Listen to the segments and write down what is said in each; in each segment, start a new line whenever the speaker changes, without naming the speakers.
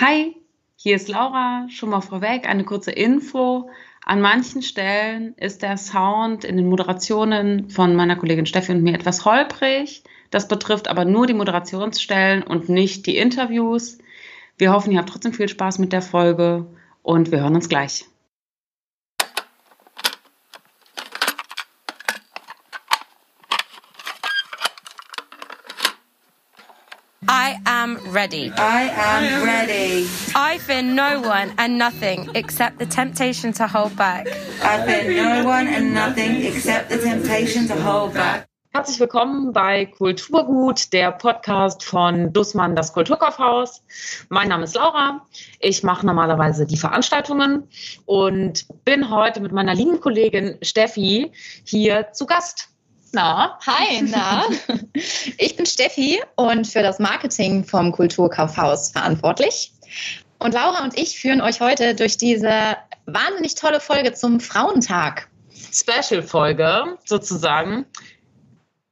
Hi, hier ist Laura. Schon mal vorweg eine kurze Info. An manchen Stellen ist der Sound in den Moderationen von meiner Kollegin Steffi und mir etwas holprig. Das betrifft aber nur die Moderationsstellen und nicht die Interviews. Wir hoffen, ihr habt trotzdem viel Spaß mit der Folge und wir hören uns gleich.
I am ready.
I am ready.
I fear no one and nothing except the temptation to hold back.
I fear no one and nothing except the temptation to hold back.
Herzlich willkommen bei Kulturgut, der Podcast von Dussmann, das Kulturkaufhaus. Mein Name ist Laura. Ich mache normalerweise die Veranstaltungen und bin heute mit meiner lieben Kollegin Steffi hier zu Gast.
Na, hi, na. Ich bin Steffi und für das Marketing vom Kulturkaufhaus verantwortlich. Und Laura und ich führen euch heute durch diese wahnsinnig tolle Folge zum Frauentag.
Special-Folge sozusagen.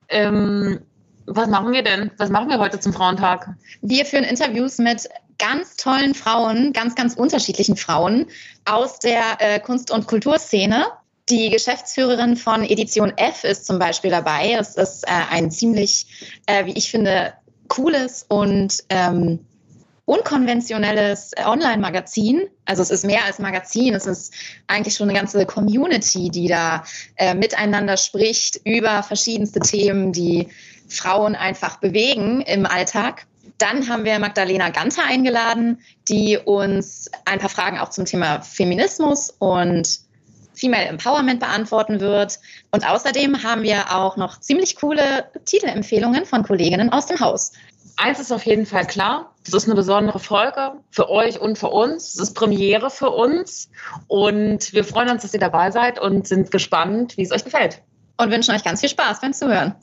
Ähm, was machen wir denn? Was machen wir heute zum Frauentag?
Wir führen Interviews mit ganz tollen Frauen, ganz, ganz unterschiedlichen Frauen aus der äh, Kunst- und Kulturszene. Die Geschäftsführerin von Edition F ist zum Beispiel dabei. Es ist äh, ein ziemlich, äh, wie ich finde, cooles und ähm, unkonventionelles Online-Magazin. Also es ist mehr als Magazin, es ist eigentlich schon eine ganze Community, die da äh, miteinander spricht über verschiedenste Themen, die Frauen einfach bewegen im Alltag. Dann haben wir Magdalena Ganter eingeladen, die uns ein paar Fragen auch zum Thema Feminismus und Female Empowerment beantworten wird. Und außerdem haben wir auch noch ziemlich coole Titelempfehlungen von Kolleginnen aus dem Haus.
Eins ist auf jeden Fall klar, das ist eine besondere Folge für euch und für uns. Es ist Premiere für uns und wir freuen uns, dass ihr dabei seid und sind gespannt, wie es euch gefällt.
Und wünschen euch ganz viel Spaß beim Zuhören.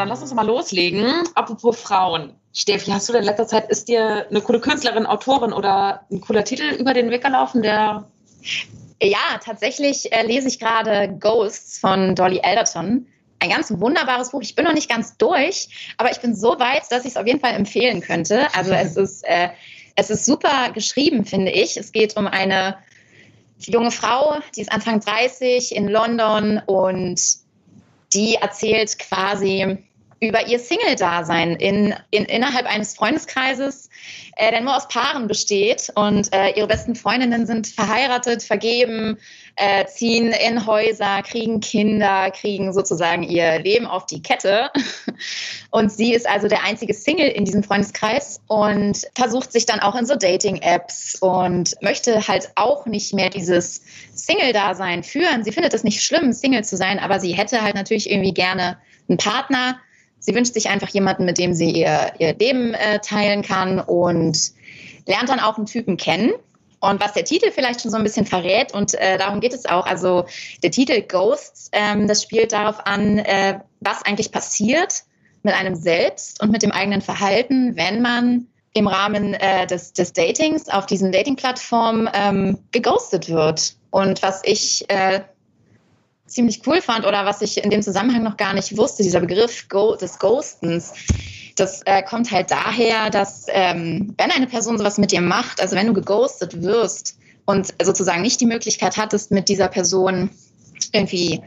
Dann lass uns mal loslegen. Apropos Frauen. Steffi, hast du denn in letzter Zeit, ist dir eine coole Künstlerin, Autorin oder ein cooler Titel über den Weg gelaufen, der
Ja, tatsächlich äh, lese ich gerade Ghosts von Dolly Alderton. Ein ganz wunderbares Buch. Ich bin noch nicht ganz durch, aber ich bin so weit, dass ich es auf jeden Fall empfehlen könnte. Also es ist, äh, es ist super geschrieben, finde ich. Es geht um eine junge Frau, die ist Anfang 30 in London und die erzählt quasi über ihr Single-Dasein in, in, innerhalb eines Freundeskreises, äh, der nur aus Paaren besteht. Und äh, ihre besten Freundinnen sind verheiratet, vergeben, äh, ziehen in Häuser, kriegen Kinder, kriegen sozusagen ihr Leben auf die Kette. Und sie ist also der einzige Single in diesem Freundeskreis und versucht sich dann auch in so Dating-Apps und möchte halt auch nicht mehr dieses Single-Dasein führen. Sie findet es nicht schlimm, Single zu sein, aber sie hätte halt natürlich irgendwie gerne einen Partner. Sie wünscht sich einfach jemanden, mit dem sie ihr, ihr Leben äh, teilen kann und lernt dann auch einen Typen kennen. Und was der Titel vielleicht schon so ein bisschen verrät, und äh, darum geht es auch, also der Titel Ghosts, ähm, das spielt darauf an, äh, was eigentlich passiert mit einem selbst und mit dem eigenen Verhalten, wenn man im Rahmen äh, des, des Datings auf diesen Dating-Plattformen ähm, geghostet wird. Und was ich äh, ziemlich cool fand oder was ich in dem Zusammenhang noch gar nicht wusste, dieser Begriff des Ghostens, das äh, kommt halt daher, dass ähm, wenn eine Person sowas mit dir macht, also wenn du geghostet wirst und sozusagen nicht die Möglichkeit hattest, mit dieser Person irgendwie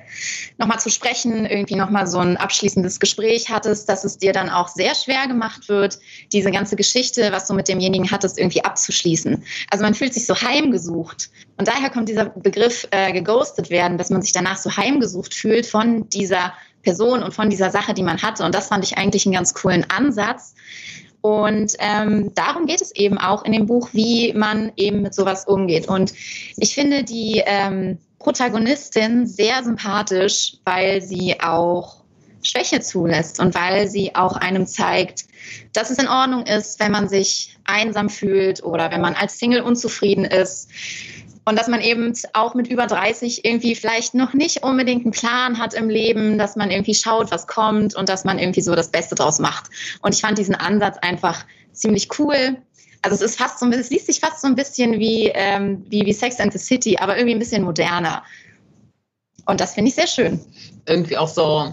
nochmal zu sprechen, irgendwie nochmal so ein abschließendes Gespräch hattest, dass es dir dann auch sehr schwer gemacht wird, diese ganze Geschichte, was du mit demjenigen hattest, irgendwie abzuschließen. Also man fühlt sich so heimgesucht. Und daher kommt dieser Begriff äh, geghostet werden, dass man sich danach so heimgesucht fühlt von dieser Person und von dieser Sache, die man hatte. Und das fand ich eigentlich einen ganz coolen Ansatz. Und ähm, darum geht es eben auch in dem Buch, wie man eben mit sowas umgeht. Und ich finde die ähm, Protagonistin sehr sympathisch, weil sie auch Schwäche zulässt und weil sie auch einem zeigt, dass es in Ordnung ist, wenn man sich einsam fühlt oder wenn man als Single unzufrieden ist. Und dass man eben auch mit über 30 irgendwie vielleicht noch nicht unbedingt einen Plan hat im Leben, dass man irgendwie schaut, was kommt und dass man irgendwie so das Beste draus macht. Und ich fand diesen Ansatz einfach ziemlich cool. Also es ist fast so, es liest sich fast so ein bisschen wie, ähm, wie, wie Sex and the City, aber irgendwie ein bisschen moderner. Und das finde ich sehr schön.
Irgendwie auch so,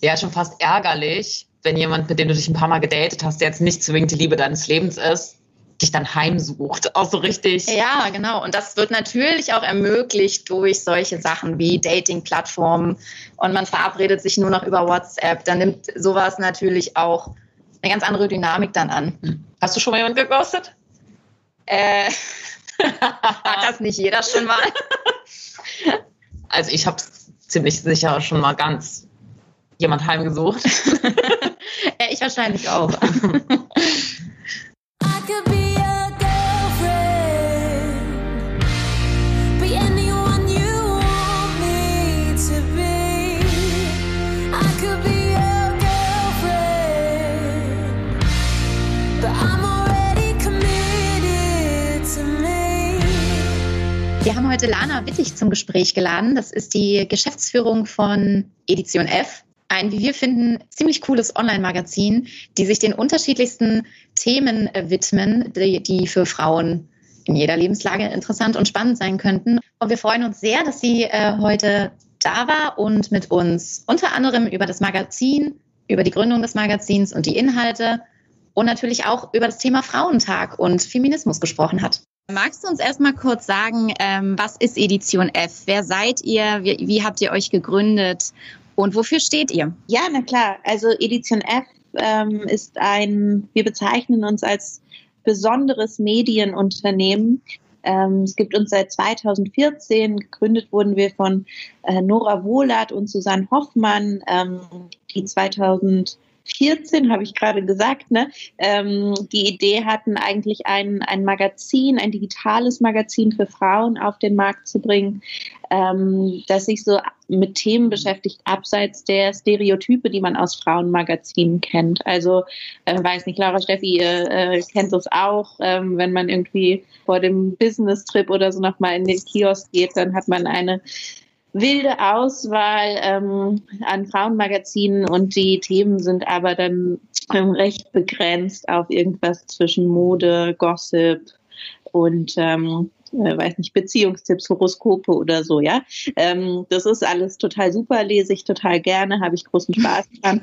ja, schon fast ärgerlich, wenn jemand, mit dem du dich ein paar Mal gedatet hast, der jetzt nicht zwingend die Liebe deines Lebens ist, dich dann heimsucht. Auch so richtig.
Ja, genau. Und das wird natürlich auch ermöglicht durch solche Sachen wie Dating-Plattformen und man verabredet sich nur noch über WhatsApp. Dann nimmt sowas natürlich auch eine ganz andere Dynamik dann an.
Hast du schon mal jemanden geghostet?
Äh, hat das nicht jeder schon mal?
Also ich habe ziemlich sicher schon mal ganz jemand heimgesucht.
ich wahrscheinlich auch. Haben heute Lana Wittig zum Gespräch geladen. Das ist die Geschäftsführung von Edition F. Ein, wie wir finden, ziemlich cooles Online-Magazin, die sich den unterschiedlichsten Themen widmen, die, die für Frauen in jeder Lebenslage interessant und spannend sein könnten. Und wir freuen uns sehr, dass sie äh, heute da war und mit uns unter anderem über das Magazin, über die Gründung des Magazins und die Inhalte und natürlich auch über das Thema Frauentag und Feminismus gesprochen hat. Magst du uns erstmal kurz sagen, ähm, was ist Edition F? Wer seid ihr? Wie, habt ihr euch gegründet? Und wofür steht ihr?
Ja, na klar. Also Edition F ähm, ist ein, wir bezeichnen uns als besonderes Medienunternehmen. Ähm, es gibt uns seit 2014. Gegründet wurden wir von äh, Nora Wohlert und Susanne Hoffmann, die 2000 14, habe ich gerade gesagt, ne, ähm, die Idee hatten, eigentlich ein, ein Magazin, ein digitales Magazin für Frauen auf den Markt zu bringen, ähm, das sich so mit Themen beschäftigt, abseits der Stereotype, die man aus Frauenmagazinen kennt. Also, äh, weiß nicht, Laura Steffi äh, kennt das auch, ähm, wenn man irgendwie vor dem Business-Trip oder so nochmal in den Kiosk geht, dann hat man eine wilde Auswahl ähm, an Frauenmagazinen und die Themen sind aber dann ähm, recht begrenzt auf irgendwas zwischen Mode, Gossip und ähm, äh, weiß nicht, Beziehungstipps, Horoskope oder so, ja. Ähm, das ist alles total super, lese ich total gerne, habe ich großen Spaß dran.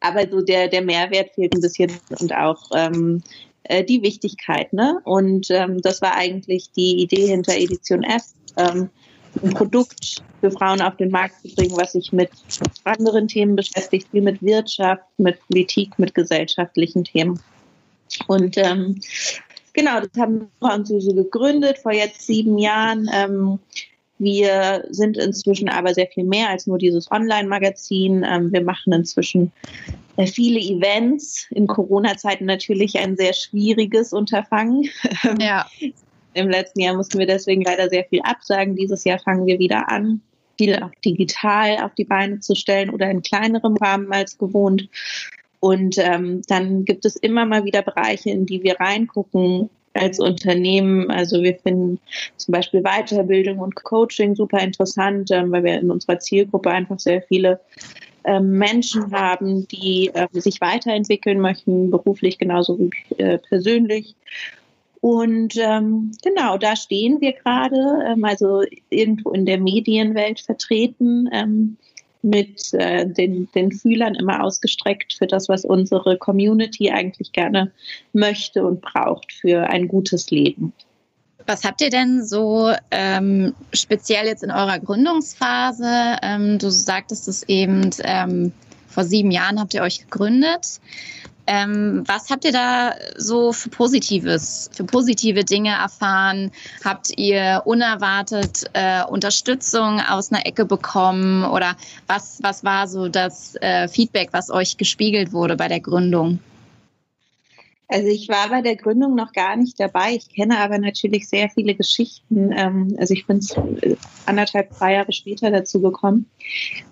Aber so der, der Mehrwert fehlt ein bisschen und auch ähm, äh, die Wichtigkeit, ne? Und ähm, das war eigentlich die Idee hinter Edition F. Ähm, ein Produkt für Frauen auf den Markt zu bringen, was sich mit anderen Themen beschäftigt, wie mit Wirtschaft, mit Politik, mit gesellschaftlichen Themen. Und ähm, genau, das haben wir uns so gegründet vor jetzt sieben Jahren. Ähm, wir sind inzwischen aber sehr viel mehr als nur dieses Online-Magazin. Ähm, wir machen inzwischen äh, viele Events. In Corona-Zeiten natürlich ein sehr schwieriges Unterfangen. Ja. Im letzten Jahr mussten wir deswegen leider sehr viel absagen. Dieses Jahr fangen wir wieder an, viel auch digital auf die Beine zu stellen oder in kleinerem Rahmen als gewohnt. Und ähm, dann gibt es immer mal wieder Bereiche, in die wir reingucken als Unternehmen. Also wir finden zum Beispiel Weiterbildung und Coaching super interessant, ähm, weil wir in unserer Zielgruppe einfach sehr viele ähm, Menschen haben, die äh, sich weiterentwickeln möchten, beruflich genauso wie äh, persönlich. Und ähm, genau, da stehen wir gerade, ähm, also irgendwo in der Medienwelt vertreten, ähm, mit äh, den, den Fühlern immer ausgestreckt für das, was unsere Community eigentlich gerne möchte und braucht für ein gutes Leben.
Was habt ihr denn so ähm, speziell jetzt in eurer Gründungsphase? Ähm, du sagtest es eben, ähm, vor sieben Jahren habt ihr euch gegründet. Ähm, was habt ihr da so für Positives, für positive Dinge erfahren? Habt ihr unerwartet äh, Unterstützung aus einer Ecke bekommen? Oder was, was war so das äh, Feedback, was euch gespiegelt wurde bei der Gründung?
Also ich war bei der Gründung noch gar nicht dabei. Ich kenne aber natürlich sehr viele Geschichten. Ähm, also ich bin äh, anderthalb, zwei Jahre später dazu gekommen.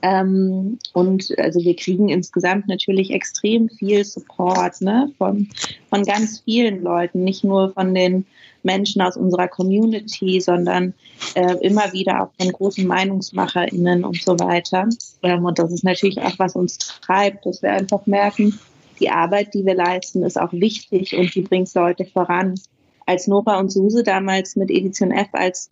Ähm, und also wir kriegen insgesamt natürlich extrem viel Support ne? von, von ganz vielen Leuten, nicht nur von den Menschen aus unserer Community, sondern äh, immer wieder auch von großen MeinungsmacherInnen und so weiter. Ähm, und das ist natürlich auch, was uns treibt, dass wir einfach merken, die Arbeit, die wir leisten, ist auch wichtig und die bringt Leute voran. Als Nora und Suse damals mit Edition F als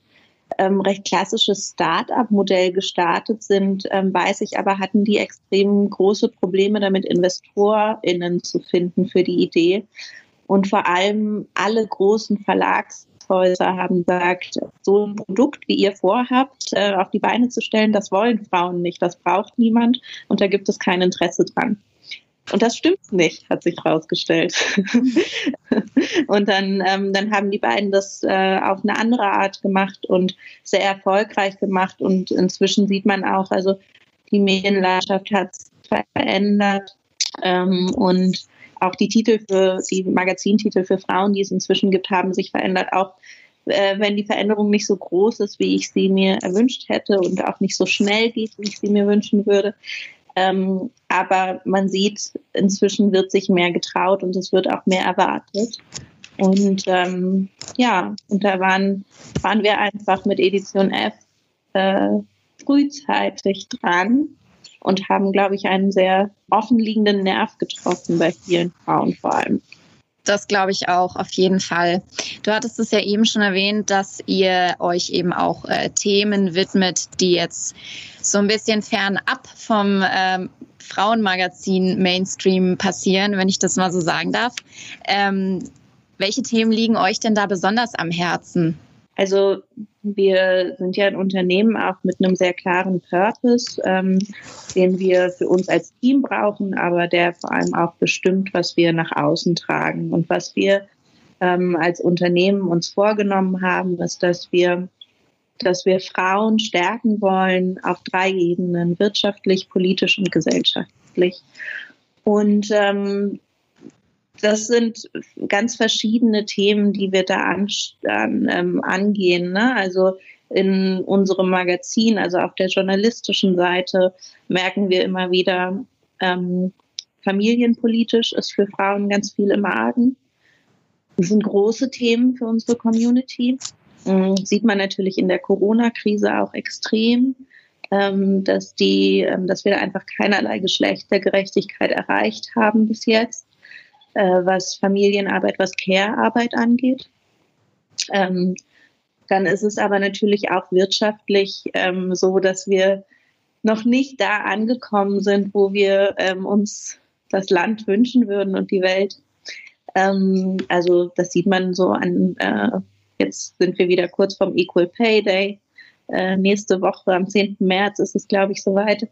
ähm, recht klassisches Start-up-Modell gestartet sind, ähm, weiß ich aber, hatten die extrem große Probleme damit, InvestorInnen zu finden für die Idee. Und vor allem alle großen Verlagshäuser haben gesagt, so ein Produkt, wie ihr vorhabt, äh, auf die Beine zu stellen, das wollen Frauen nicht, das braucht niemand und da gibt es kein Interesse dran. Und das stimmt nicht, hat sich herausgestellt. und dann, ähm, dann haben die beiden das äh, auf eine andere Art gemacht und sehr erfolgreich gemacht. Und inzwischen sieht man auch, also die Medienlandschaft hat sich verändert. Ähm, und auch die Titel für, die Magazintitel für Frauen, die es inzwischen gibt, haben sich verändert. Auch äh, wenn die Veränderung nicht so groß ist, wie ich sie mir erwünscht hätte und auch nicht so schnell geht, wie ich sie mir wünschen würde, ähm, aber man sieht, inzwischen wird sich mehr getraut und es wird auch mehr erwartet. Und ähm, ja, und da waren, waren wir einfach mit Edition F äh, frühzeitig dran und haben, glaube ich, einen sehr offenliegenden Nerv getroffen bei vielen Frauen vor allem.
Das glaube ich auch, auf jeden Fall. Du hattest es ja eben schon erwähnt, dass ihr euch eben auch äh, Themen widmet, die jetzt so ein bisschen fernab vom ähm, Frauenmagazin Mainstream passieren, wenn ich das mal so sagen darf. Ähm, welche Themen liegen euch denn da besonders am Herzen?
Also wir sind ja ein Unternehmen auch mit einem sehr klaren Purpose, ähm, den wir für uns als Team brauchen, aber der vor allem auch bestimmt, was wir nach außen tragen. Und was wir ähm, als Unternehmen uns vorgenommen haben, ist, dass wir dass wir Frauen stärken wollen auf drei Ebenen, wirtschaftlich, politisch und gesellschaftlich. Und ähm, das sind ganz verschiedene Themen, die wir da an, an, ähm, angehen. Ne? Also in unserem Magazin, also auf der journalistischen Seite, merken wir immer wieder, ähm, familienpolitisch ist für Frauen ganz viel im Argen. Das sind große Themen für unsere Community. Ähm, sieht man natürlich in der Corona-Krise auch extrem, ähm, dass, die, ähm, dass wir einfach keinerlei Geschlechtergerechtigkeit erreicht haben bis jetzt äh, was Familienarbeit, was Care-Arbeit angeht. Ähm, dann ist es aber natürlich auch wirtschaftlich ähm, so, dass wir noch nicht da angekommen sind, wo wir ähm, uns das Land wünschen würden und die Welt. Ähm, also das sieht man so an, äh, jetzt sind wir wieder kurz vom Equal Pay Day. Äh, nächste Woche am 10. März ist es, glaube ich, soweit.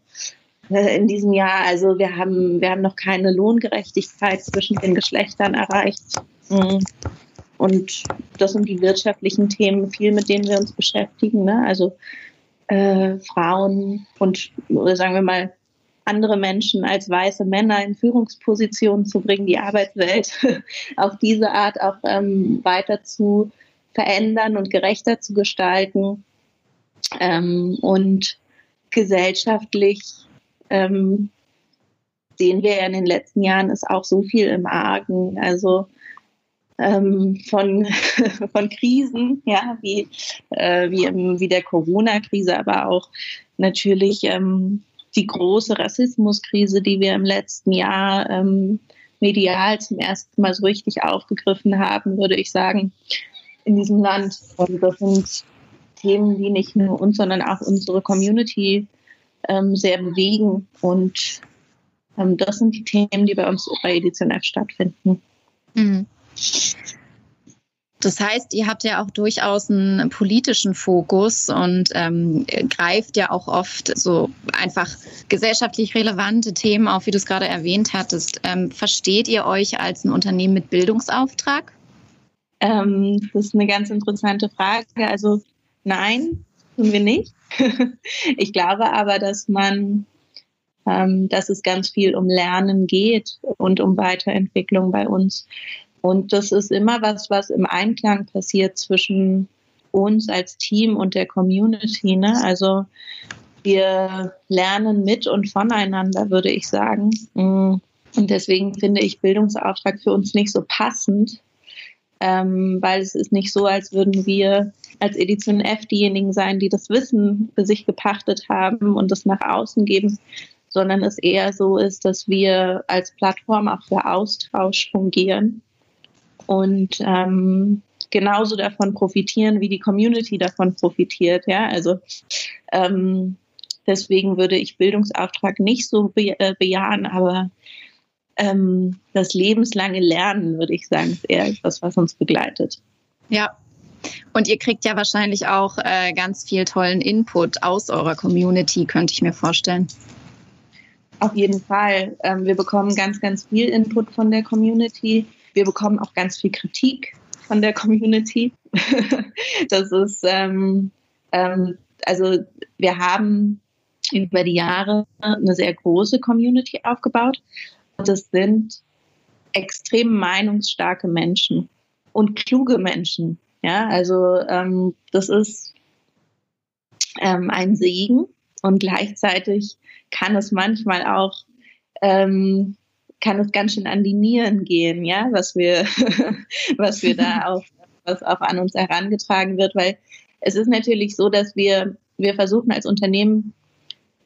Äh, in diesem Jahr. Also wir haben, wir haben noch keine Lohngerechtigkeit zwischen den Geschlechtern erreicht. Mhm. Und das sind die wirtschaftlichen Themen, viel mit denen wir uns beschäftigen. Ne? Also äh, Frauen und oder sagen wir mal andere Menschen als weiße Männer in Führungspositionen zu bringen, die Arbeitswelt auf diese Art auch ähm, weiter zu verändern und gerechter zu gestalten ähm, und gesellschaftlich ähm, sehen wir ja in den letzten Jahren, ist auch so viel im Argen. Also ähm, von, von Krisen, ja, wie, äh, wie, im, wie der Corona-Krise, aber auch natürlich ähm, die große Rassismuskrise, die wir im letzten Jahr ähm, medial zum ersten Mal so richtig aufgegriffen haben, würde ich sagen, in diesem Land. Und das sind Themen, die nicht nur uns, sondern auch unsere Community ähm, sehr bewegen. Und ähm, das sind die Themen, die bei uns bei Edition F stattfinden. Mhm.
Das heißt, ihr habt ja auch durchaus einen politischen Fokus und ähm, greift ja auch oft so einfach gesellschaftlich relevante Themen auf, wie du es gerade erwähnt hattest. Ähm, versteht ihr euch als ein Unternehmen mit Bildungsauftrag?
Ähm, das ist eine ganz interessante Frage. Also nein, tun wir nicht. ich glaube aber, dass man, ähm, dass es ganz viel um Lernen geht und um Weiterentwicklung bei uns. Und das ist immer was, was im Einklang passiert zwischen uns als Team und der Community. Ne? Also wir lernen mit und voneinander, würde ich sagen. Mm. Und deswegen finde ich Bildungsauftrag für uns nicht so passend, ähm, weil es ist nicht so, als würden wir als Edition F diejenigen sein, die das Wissen für sich gepachtet haben und das nach außen geben, sondern es eher so ist, dass wir als Plattform auch für Austausch fungieren und ähm, genauso davon profitieren, wie die Community davon profitiert. Ja, also ähm, deswegen würde ich Bildungsauftrag nicht so be äh, bejahen, aber ähm, das lebenslange Lernen, würde ich sagen, ist eher etwas, was uns begleitet.
Ja. Und ihr kriegt ja wahrscheinlich auch äh, ganz viel tollen Input aus eurer Community, könnte ich mir vorstellen.
Auf jeden Fall. Ähm, wir bekommen ganz, ganz viel Input von der Community. Wir bekommen auch ganz viel Kritik von der Community. das ist, ähm, ähm, also wir haben über die Jahre eine sehr große Community aufgebaut. Und es sind extrem meinungsstarke Menschen und kluge Menschen. Ja, also ähm, das ist ähm, ein Segen und gleichzeitig kann es manchmal auch ähm, kann es ganz schön an die Nieren gehen, ja, was wir was wir da auch was auch an uns herangetragen wird, weil es ist natürlich so, dass wir wir versuchen als Unternehmen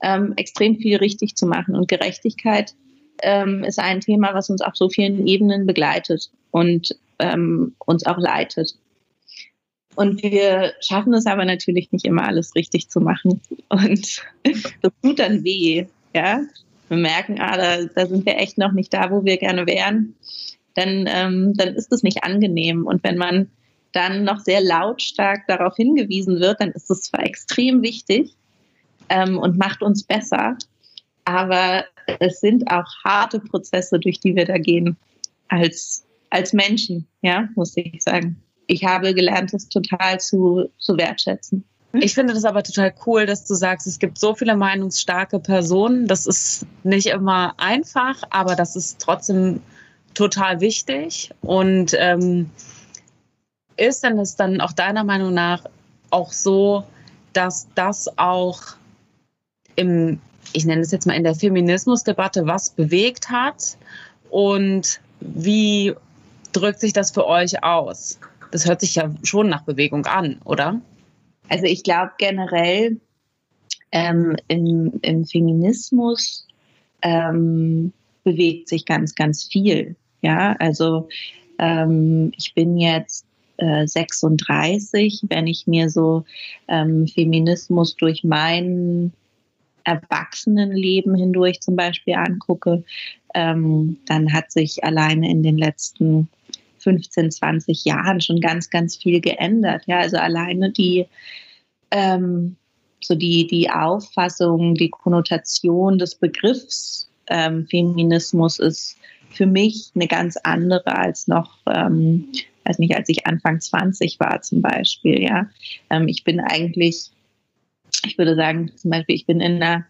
ähm, extrem viel richtig zu machen und Gerechtigkeit ähm, ist ein Thema, was uns auf so vielen Ebenen begleitet und ähm, uns auch leitet. Und wir schaffen es aber natürlich nicht immer alles richtig zu machen. Und das tut dann weh, ja. Wir merken, ah, da, da sind wir echt noch nicht da, wo wir gerne wären. Dann, ähm, dann ist es nicht angenehm. Und wenn man dann noch sehr lautstark darauf hingewiesen wird, dann ist es zwar extrem wichtig ähm, und macht uns besser, aber es sind auch harte Prozesse, durch die wir da gehen als, als Menschen, ja, muss ich sagen. Ich habe gelernt, das total zu, zu wertschätzen.
Ich finde das aber total cool, dass du sagst, es gibt so viele meinungsstarke Personen. Das ist nicht immer einfach, aber das ist trotzdem total wichtig. Und ähm, ist denn es dann auch deiner Meinung nach auch so, dass das auch im ich nenne es jetzt mal in der Feminismusdebatte, was bewegt hat und wie drückt sich das für euch aus? Das hört sich ja schon nach Bewegung an, oder?
Also ich glaube generell ähm, im, im, Feminismus ähm, bewegt sich ganz, ganz viel. Ja, also ähm, ich bin jetzt äh, 36, wenn ich mir so ähm, Feminismus durch meinen Erwachsenenleben hindurch zum Beispiel angucke, ähm, dann hat sich alleine in den letzten 15, 20 Jahren schon ganz, ganz viel geändert. Ja, also alleine die, ähm, so die, die Auffassung, die Konnotation des Begriffs ähm, Feminismus ist für mich eine ganz andere als noch, ähm, weiß nicht, als ich Anfang 20 war zum Beispiel. Ja, ähm, ich bin eigentlich ich würde sagen, zum Beispiel, ich bin in einer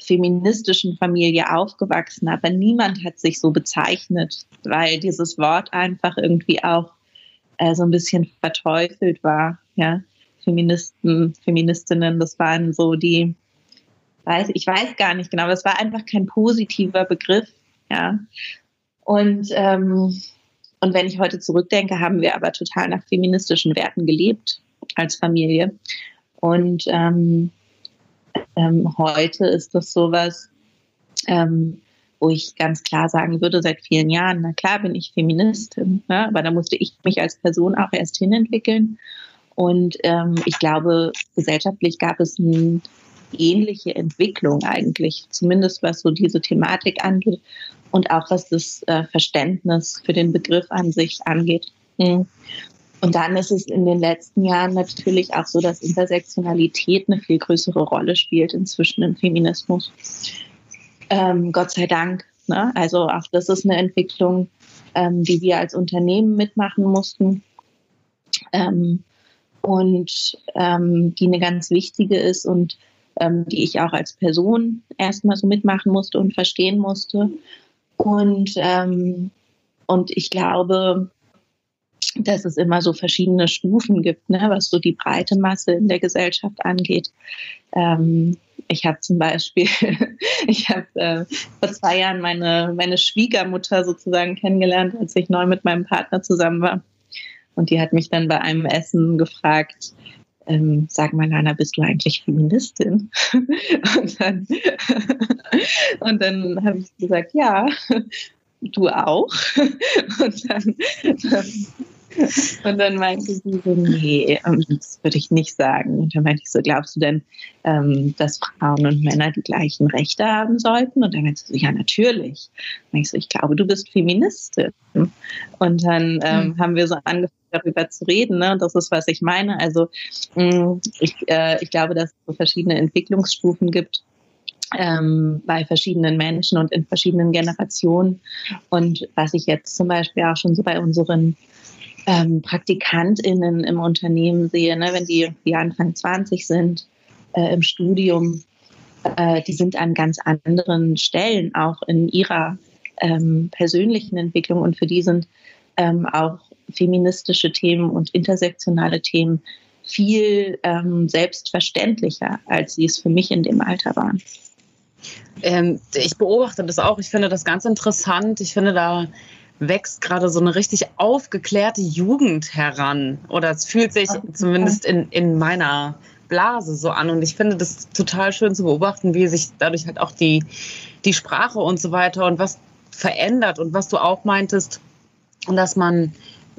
feministischen Familie aufgewachsen, aber niemand hat sich so bezeichnet, weil dieses Wort einfach irgendwie auch äh, so ein bisschen verteufelt war. Ja, Feministen, Feministinnen, das waren so die, weiß ich weiß gar nicht genau, das war einfach kein positiver Begriff. Ja, und ähm, und wenn ich heute zurückdenke, haben wir aber total nach feministischen Werten gelebt als Familie. Und ähm, ähm, heute ist das sowas, ähm, wo ich ganz klar sagen würde, seit vielen Jahren, na klar bin ich Feministin, ne? aber da musste ich mich als Person auch erst hinentwickeln. Und ähm, ich glaube, gesellschaftlich gab es eine ähnliche Entwicklung eigentlich, zumindest was so diese Thematik angeht und auch was das äh, Verständnis für den Begriff an sich angeht. Mhm. Und dann ist es in den letzten Jahren natürlich auch so, dass Intersektionalität eine viel größere Rolle spielt inzwischen im Feminismus. Ähm, Gott sei Dank. Ne? Also auch das ist eine Entwicklung, ähm, die wir als Unternehmen mitmachen mussten. Ähm, und ähm, die eine ganz wichtige ist und ähm, die ich auch als Person erstmal so mitmachen musste und verstehen musste. Und, ähm, und ich glaube, dass es immer so verschiedene Stufen gibt, ne, was so die breite Masse in der Gesellschaft angeht. Ähm, ich habe zum Beispiel, ich habe äh, vor zwei Jahren meine, meine Schwiegermutter sozusagen kennengelernt, als ich neu mit meinem Partner zusammen war. Und die hat mich dann bei einem Essen gefragt, ähm, sag mal, Lana, bist du eigentlich Feministin? und dann, und dann habe ich gesagt, ja, du auch. und dann, dann und dann meinte sie so, nee, ähm, das würde ich nicht sagen. Und dann meinte ich so, glaubst du denn, ähm, dass Frauen und Männer die gleichen Rechte haben sollten? Und dann meinte sie so, ja, natürlich. Und ich so, ich glaube, du bist Feministin. Und dann ähm, mhm. haben wir so angefangen, darüber zu reden. Ne? Und das ist, was ich meine. Also mh, ich, äh, ich glaube, dass es so verschiedene Entwicklungsstufen gibt ähm, bei verschiedenen Menschen und in verschiedenen Generationen. Und was ich jetzt zum Beispiel auch schon so bei unseren ähm, PraktikantInnen im Unternehmen sehe, ne, wenn die, die Anfang 20 sind, äh, im Studium, äh, die sind an ganz anderen Stellen auch in ihrer ähm, persönlichen Entwicklung und für die sind ähm, auch feministische Themen und intersektionale Themen viel ähm, selbstverständlicher, als sie es für mich in dem Alter waren.
Ähm, ich beobachte das auch. Ich finde das ganz interessant. Ich finde, da wächst gerade so eine richtig aufgeklärte Jugend heran. Oder es fühlt sich zumindest in, in meiner Blase so an. Und ich finde das total schön zu beobachten, wie sich dadurch halt auch die, die Sprache und so weiter und was verändert und was du auch meintest, dass man,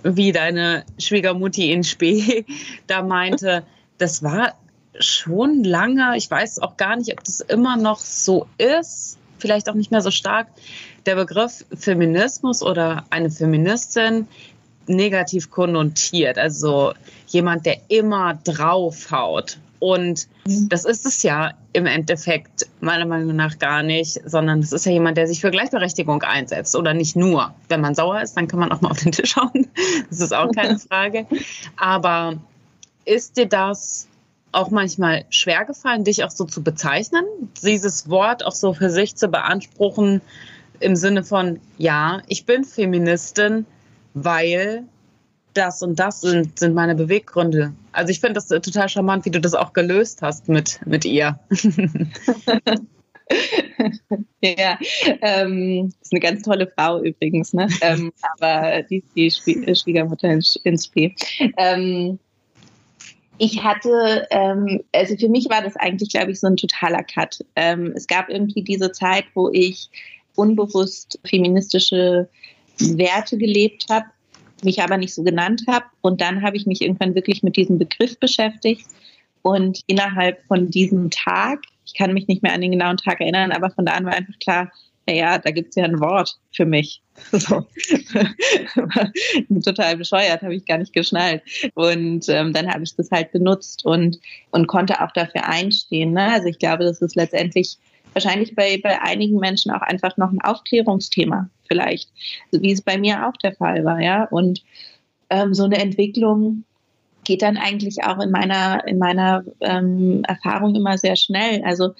wie deine Schwiegermutti in Spee da meinte, das war schon lange, ich weiß auch gar nicht, ob das immer noch so ist, vielleicht auch nicht mehr so stark, der Begriff Feminismus oder eine Feministin negativ konnotiert. Also jemand, der immer draufhaut. Und das ist es ja im Endeffekt meiner Meinung nach gar nicht, sondern es ist ja jemand, der sich für Gleichberechtigung einsetzt oder nicht nur. Wenn man sauer ist, dann kann man auch mal auf den Tisch schauen. Das ist auch keine Frage. Aber ist dir das auch manchmal schwer gefallen, dich auch so zu bezeichnen, dieses Wort auch so für sich zu beanspruchen, im Sinne von, ja, ich bin Feministin, weil das und das sind, sind meine Beweggründe. Also ich finde das total charmant, wie du das auch gelöst hast mit, mit ihr.
ja, ähm, ist eine ganz tolle Frau übrigens, ne? ähm, aber die die Schwiegermutter in, in Spee. Ähm, ich hatte, ähm, also für mich war das eigentlich, glaube ich, so ein totaler Cut. Ähm, es gab irgendwie diese Zeit, wo ich unbewusst feministische Werte gelebt habe, mich aber nicht so genannt habe. Und dann habe ich mich irgendwann wirklich mit diesem Begriff beschäftigt. Und innerhalb von diesem Tag, ich kann mich nicht mehr an den genauen Tag erinnern, aber von da an war einfach klar, naja, da gibt es ja ein Wort für mich. So. Total bescheuert, habe ich gar nicht geschnallt. Und ähm, dann habe ich das halt benutzt und, und konnte auch dafür einstehen. Ne? Also ich glaube, das ist letztendlich wahrscheinlich bei, bei einigen Menschen auch einfach noch ein Aufklärungsthema vielleicht, wie es bei mir auch der Fall war, ja. Und ähm, so eine Entwicklung geht dann eigentlich auch in meiner, in meiner ähm, Erfahrung immer sehr schnell. Also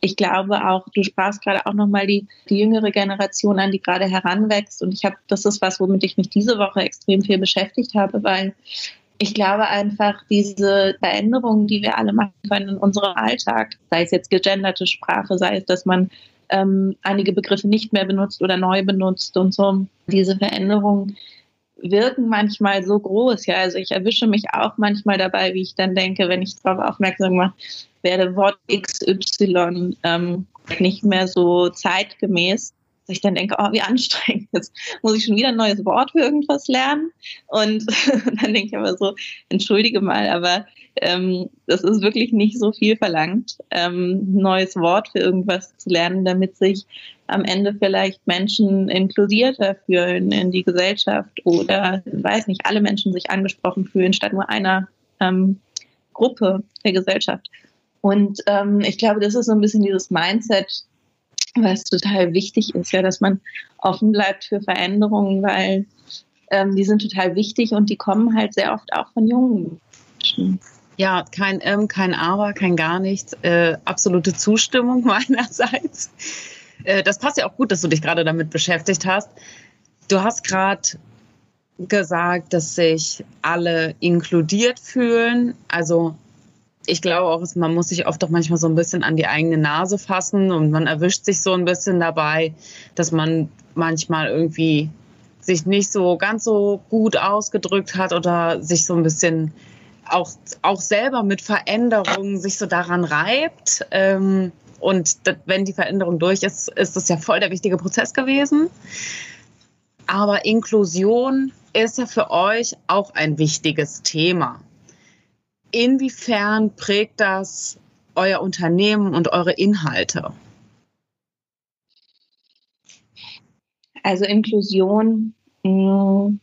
ich glaube auch, du sprachst gerade auch nochmal die, die jüngere Generation an, die gerade heranwächst. Und ich habe, das ist was, womit ich mich diese Woche extrem viel beschäftigt habe, weil ich glaube einfach, diese Veränderungen, die wir alle machen können in unserem Alltag, sei es jetzt gegenderte Sprache, sei es, dass man ähm, einige Begriffe nicht mehr benutzt oder neu benutzt und so, diese Veränderungen wirken manchmal so groß. Ja, also ich erwische mich auch manchmal dabei, wie ich dann denke, wenn ich darauf aufmerksam mache, werde Wort XY ähm, nicht mehr so zeitgemäß dass ich dann denke, oh, wie anstrengend, jetzt muss ich schon wieder ein neues Wort für irgendwas lernen. Und dann denke ich aber so, entschuldige mal, aber ähm, das ist wirklich nicht so viel verlangt, ähm, neues Wort für irgendwas zu lernen, damit sich am Ende vielleicht Menschen inklusierter fühlen in die Gesellschaft oder, weiß nicht, alle Menschen sich angesprochen fühlen, statt nur einer ähm, Gruppe der Gesellschaft. Und ähm, ich glaube, das ist so ein bisschen dieses Mindset, was total wichtig ist, ja, dass man offen bleibt für Veränderungen, weil ähm, die sind total wichtig und die kommen halt sehr oft auch von jungen Menschen.
Ja, kein M, kein Aber, kein gar nichts. Äh, absolute Zustimmung meinerseits. Äh, das passt ja auch gut, dass du dich gerade damit beschäftigt hast. Du hast gerade gesagt, dass sich alle inkludiert fühlen. Also ich glaube auch, man muss sich oft auch manchmal so ein bisschen an die eigene Nase fassen und man erwischt sich so ein bisschen dabei, dass man manchmal irgendwie sich nicht so ganz so gut ausgedrückt hat oder sich so ein bisschen auch, auch selber mit Veränderungen sich so daran reibt. Ähm, und wenn die Veränderung durch ist, ist das ja voll der wichtige Prozess gewesen. Aber Inklusion ist ja für euch auch ein wichtiges Thema. Inwiefern prägt das euer Unternehmen und eure Inhalte?
Also Inklusion, mh, mm,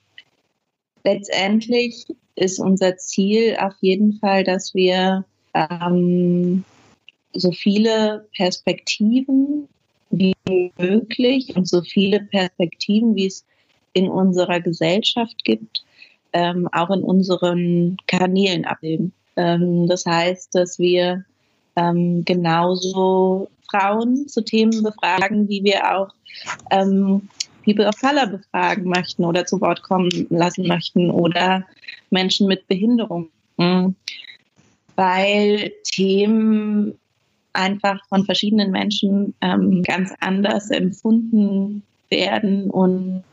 letztendlich ist unser Ziel auf jeden Fall, dass wir ähm, so viele Perspektiven wie möglich und so viele Perspektiven, wie es in unserer Gesellschaft gibt, ähm, auch in unseren Kanälen abbilden. Ähm, das heißt, dass wir ähm, genauso Frauen zu Themen befragen, wie wir auch ähm, People of Color befragen möchten oder zu Wort kommen lassen möchten oder Menschen mit Behinderung. Mhm. Weil Themen einfach von verschiedenen Menschen ähm, ganz anders empfunden werden und,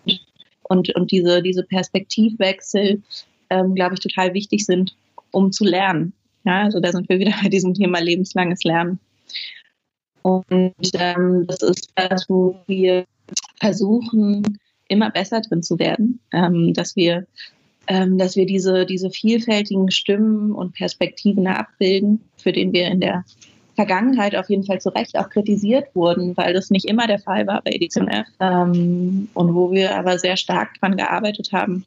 und, und diese, diese Perspektivwechsel, ähm, glaube ich, total wichtig sind, um zu lernen. Ja, also da sind wir wieder bei diesem Thema lebenslanges Lernen. Und ähm, das ist das, wo wir versuchen, immer besser drin zu werden, ähm, dass wir, ähm, dass wir diese, diese vielfältigen Stimmen und Perspektiven abbilden, für den wir in der Vergangenheit auf jeden Fall zu Recht auch kritisiert wurden, weil das nicht immer der Fall war bei Edition F ähm, und wo wir aber sehr stark dran gearbeitet haben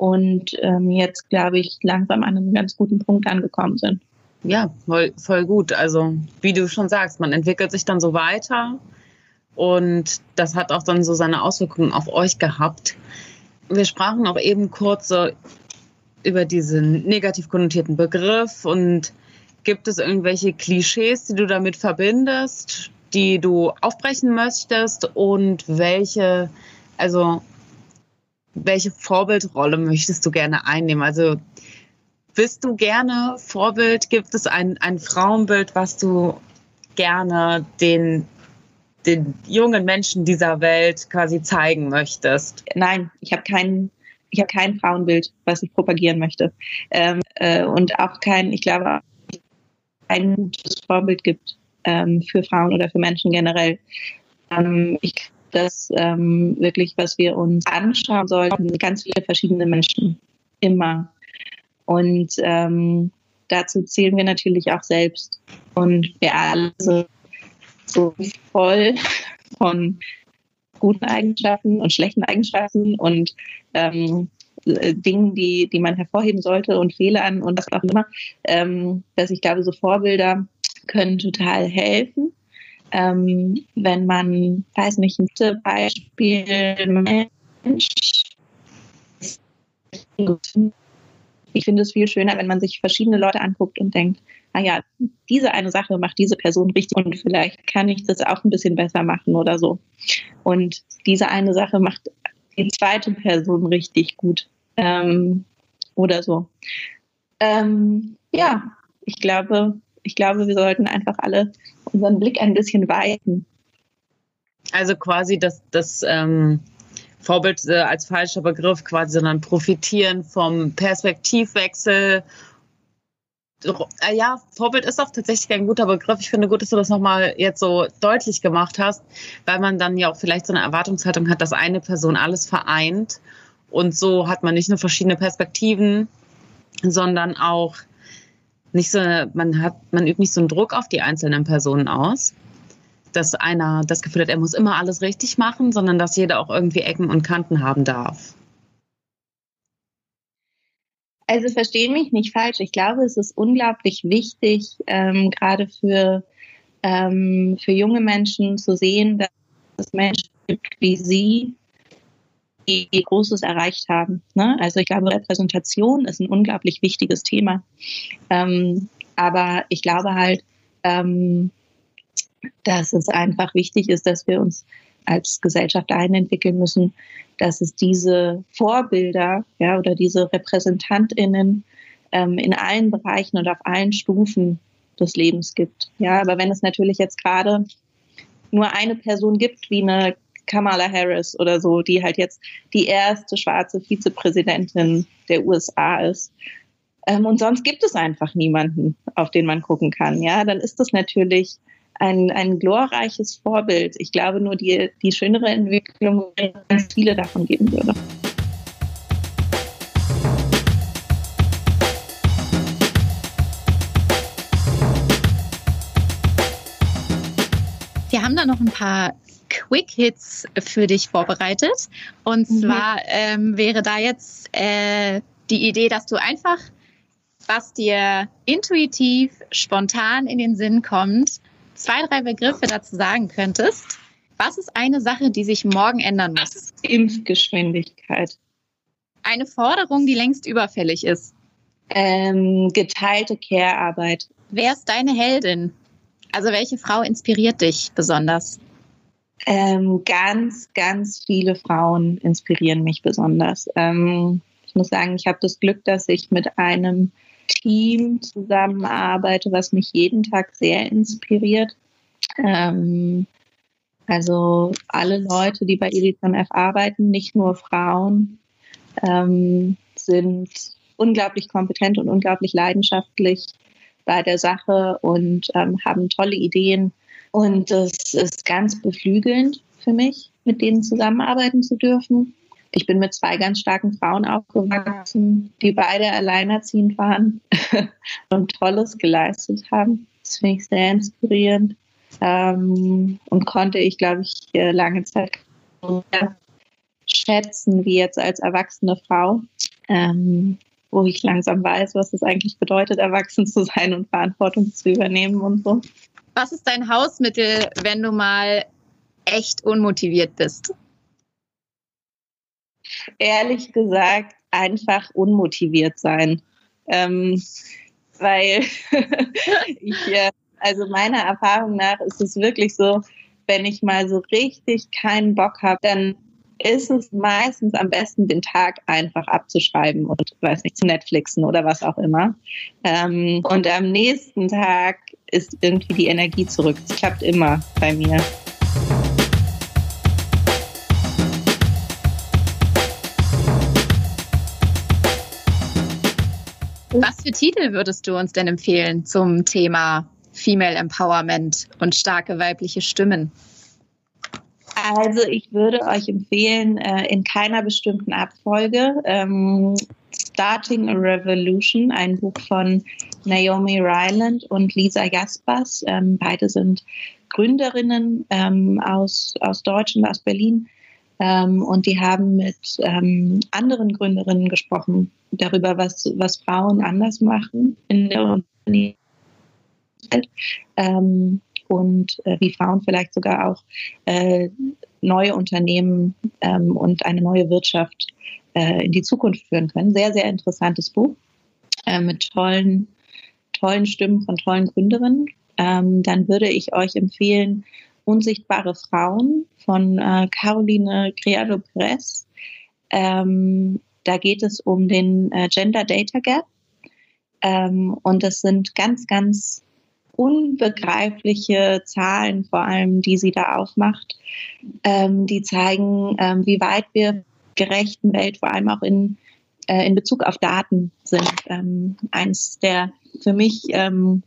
und ähm, jetzt, glaube ich, langsam an einem ganz guten Punkt angekommen sind.
Ja, voll, voll gut. Also wie du schon sagst, man entwickelt sich dann so weiter und das hat auch dann so seine Auswirkungen auf euch gehabt. Wir sprachen auch eben kurz so über diesen negativ konnotierten Begriff und Gibt es irgendwelche Klischees, die du damit verbindest, die du aufbrechen möchtest und welche, also welche Vorbildrolle möchtest du gerne einnehmen? Also bist du gerne Vorbild? Gibt es ein, ein Frauenbild, was du gerne den, den jungen Menschen dieser Welt quasi zeigen möchtest?
Nein, ich habe kein, ich habe kein Frauenbild, was ich propagieren möchte. Ähm, äh, und auch kein, ich glaube, ein gutes Vorbild gibt ähm, für Frauen oder für Menschen generell. Ähm, ich das ähm, wirklich, was wir uns anschauen sollten, ganz viele verschiedene Menschen immer. Und ähm, dazu zählen wir natürlich auch selbst. Und wir alle sind so voll von guten Eigenschaften und schlechten Eigenschaften und ähm, äh, Dingen, die, die man hervorheben sollte und Fehlern und was auch immer, ähm, dass ich glaube, so Vorbilder können total helfen. Ähm, wenn man, weiß nicht, ein Beispiel, Mensch, ich finde es viel schöner, wenn man sich verschiedene Leute anguckt und denkt, naja, diese eine Sache macht diese Person richtig und vielleicht kann ich das auch ein bisschen besser machen oder so. Und diese eine Sache macht die zweite Person richtig gut ähm, oder so. Ähm, ja, ich glaube, ich glaube, wir sollten einfach alle unseren Blick ein bisschen weiten.
Also quasi das, das ähm, Vorbild äh, als falscher Begriff quasi, sondern profitieren vom Perspektivwechsel. Äh, ja, Vorbild ist auch tatsächlich ein guter Begriff. Ich finde gut, dass du das nochmal jetzt so deutlich gemacht hast, weil man dann ja auch vielleicht so eine Erwartungshaltung hat, dass eine Person alles vereint und so hat man nicht nur verschiedene Perspektiven, sondern auch nicht so, man hat, man übt nicht so einen Druck auf die einzelnen Personen aus, dass einer das Gefühl hat, er muss immer alles richtig machen, sondern dass jeder auch irgendwie Ecken und Kanten haben darf.
Also verstehe mich nicht falsch. Ich glaube, es ist unglaublich wichtig, ähm, gerade für, ähm, für junge Menschen zu sehen, dass es Menschen gibt wie Sie, Großes erreicht haben. Ne? Also ich glaube, Repräsentation ist ein unglaublich wichtiges Thema. Ähm, aber ich glaube halt, ähm, dass es einfach wichtig ist, dass wir uns als Gesellschaft dahin entwickeln müssen, dass es diese Vorbilder ja, oder diese RepräsentantInnen ähm, in allen Bereichen und auf allen Stufen des Lebens gibt. Ja, aber wenn es natürlich jetzt gerade nur eine Person gibt, wie eine Kamala Harris oder so, die halt jetzt die erste schwarze Vizepräsidentin der USA ist. Ähm, und sonst gibt es einfach niemanden, auf den man gucken kann. Ja, dann ist das natürlich ein, ein glorreiches Vorbild. Ich glaube nur, die, die schönere Entwicklung, wenn es viele davon geben würde.
Wir haben da noch ein paar Quick Hits für dich vorbereitet. Und mhm. zwar ähm, wäre da jetzt äh, die Idee, dass du einfach, was dir intuitiv, spontan in den Sinn kommt, zwei, drei Begriffe dazu sagen könntest. Was ist eine Sache, die sich morgen ändern muss?
Impfgeschwindigkeit.
Eine Forderung, die längst überfällig ist.
Ähm, geteilte Care-Arbeit.
Wer ist deine Heldin? Also welche Frau inspiriert dich besonders?
Ähm, ganz, ganz viele Frauen inspirieren mich besonders. Ähm, ich muss sagen, ich habe das Glück, dass ich mit einem Team zusammenarbeite, was mich jeden Tag sehr inspiriert. Ähm, also alle Leute, die bei Edition F arbeiten, nicht nur Frauen, ähm, sind unglaublich kompetent und unglaublich leidenschaftlich bei der Sache und ähm, haben tolle Ideen. Und es ist ganz beflügelnd für mich, mit denen zusammenarbeiten zu dürfen. Ich bin mit zwei ganz starken Frauen aufgewachsen, die beide alleinerziehend waren und Tolles geleistet haben. Das finde ich sehr inspirierend ähm, und konnte ich, glaube ich, lange Zeit schätzen, wie jetzt als erwachsene Frau. Ähm, wo ich langsam weiß, was es eigentlich bedeutet, erwachsen zu sein und Verantwortung zu übernehmen und so.
Was ist dein Hausmittel, wenn du mal echt unmotiviert bist?
Ehrlich gesagt, einfach unmotiviert sein. Ähm, weil ich, äh, also meiner Erfahrung nach ist es wirklich so, wenn ich mal so richtig keinen Bock habe, dann ist es meistens am besten, den Tag einfach abzuschreiben und, weiß nicht, zu Netflixen oder was auch immer. Ähm, und am nächsten Tag ist irgendwie die Energie zurück. Es klappt immer bei mir.
Was für Titel würdest du uns denn empfehlen zum Thema Female Empowerment und starke weibliche Stimmen?
Also ich würde euch empfehlen, äh, in keiner bestimmten Abfolge, ähm, Starting a Revolution, ein Buch von Naomi Ryland und Lisa Jaspers. Ähm, beide sind Gründerinnen ähm, aus, aus Deutschland, aus Berlin. Ähm, und die haben mit ähm, anderen Gründerinnen gesprochen darüber, was, was Frauen anders machen in der Unternehmenswelt. Und äh, wie Frauen vielleicht sogar auch äh, neue Unternehmen ähm, und eine neue Wirtschaft äh, in die Zukunft führen können. Sehr, sehr interessantes Buch äh, mit tollen, tollen Stimmen von tollen Gründerinnen. Ähm, dann würde ich euch empfehlen, Unsichtbare Frauen von äh, Caroline Criado Perez. Ähm, da geht es um den äh, Gender Data Gap. Ähm, und das sind ganz, ganz unbegreifliche Zahlen, vor allem, die sie da aufmacht, ähm, die zeigen, ähm, wie weit wir gerechten Welt, vor allem auch in, äh, in Bezug auf Daten sind. Ähm, eins der für mich ähm,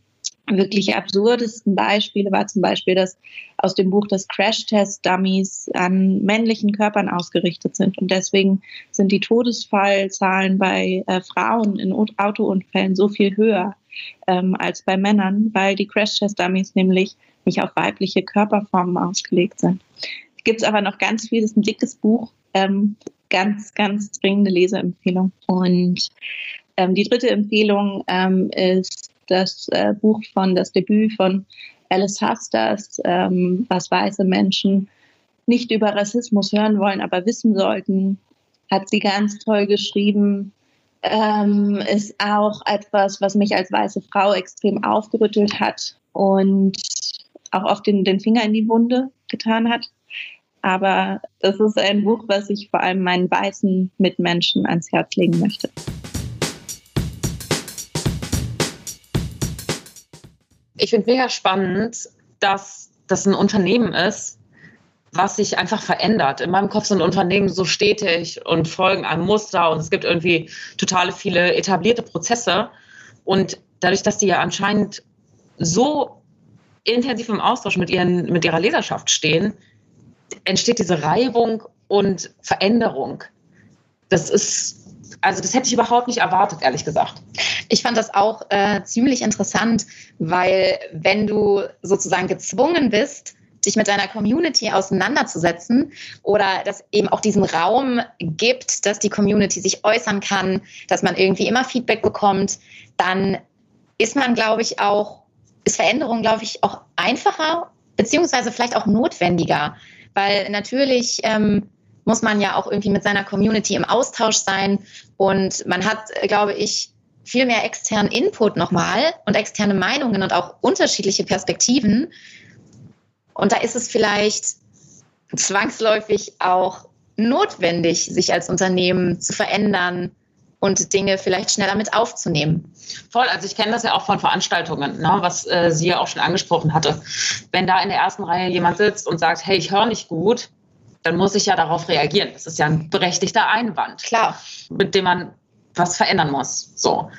wirklich absurdesten Beispiele war zum Beispiel, dass aus dem Buch, dass Crash-Test-Dummies an männlichen Körpern ausgerichtet sind. Und deswegen sind die Todesfallzahlen bei äh, Frauen in Autounfällen so viel höher ähm, als bei Männern, weil die Crash-Test-Dummies nämlich nicht auf weibliche Körperformen ausgelegt sind. Gibt es aber noch ganz viel, das ist ein dickes Buch, ähm, ganz, ganz dringende Leseempfehlung. Und ähm, die dritte Empfehlung ähm, ist das äh, Buch von, das Debüt von Alice Hasters, ähm, was weiße Menschen nicht über Rassismus hören wollen, aber wissen sollten, hat sie ganz toll geschrieben. Ähm, ist auch etwas, was mich als weiße Frau extrem aufgerüttelt hat und auch oft den, den Finger in die Wunde getan hat. Aber das ist ein Buch, was ich vor allem meinen weißen Mitmenschen ans Herz legen möchte.
Ich finde mega spannend, dass das ein Unternehmen ist, was sich einfach verändert. In meinem Kopf sind Unternehmen so stetig und folgen einem Muster und es gibt irgendwie totale viele etablierte Prozesse. Und dadurch, dass die ja anscheinend so intensiv im Austausch mit, ihren, mit ihrer Leserschaft stehen, entsteht diese Reibung und Veränderung. Das ist, also das hätte ich überhaupt nicht erwartet, ehrlich gesagt.
Ich fand das auch äh, ziemlich interessant, weil wenn du sozusagen gezwungen bist, dich mit deiner Community auseinanderzusetzen oder dass eben auch diesen Raum gibt, dass die Community sich äußern kann, dass man irgendwie immer Feedback bekommt, dann ist man, glaube ich, auch, ist Veränderung, glaube ich, auch einfacher, beziehungsweise vielleicht auch notwendiger. Weil natürlich ähm, muss man ja auch irgendwie mit seiner Community im Austausch sein und man hat, glaube ich, viel mehr externen Input nochmal und externe Meinungen und auch unterschiedliche Perspektiven. Und da ist es vielleicht zwangsläufig auch notwendig, sich als Unternehmen zu verändern und Dinge vielleicht schneller mit aufzunehmen.
Voll, also ich kenne das ja auch von Veranstaltungen, ne, was äh, sie ja auch schon angesprochen hatte. Wenn da in der ersten Reihe jemand sitzt und sagt, hey, ich höre nicht gut, dann muss ich ja darauf reagieren. Das ist ja ein berechtigter Einwand.
Klar.
Mit dem man was verändern muss. So.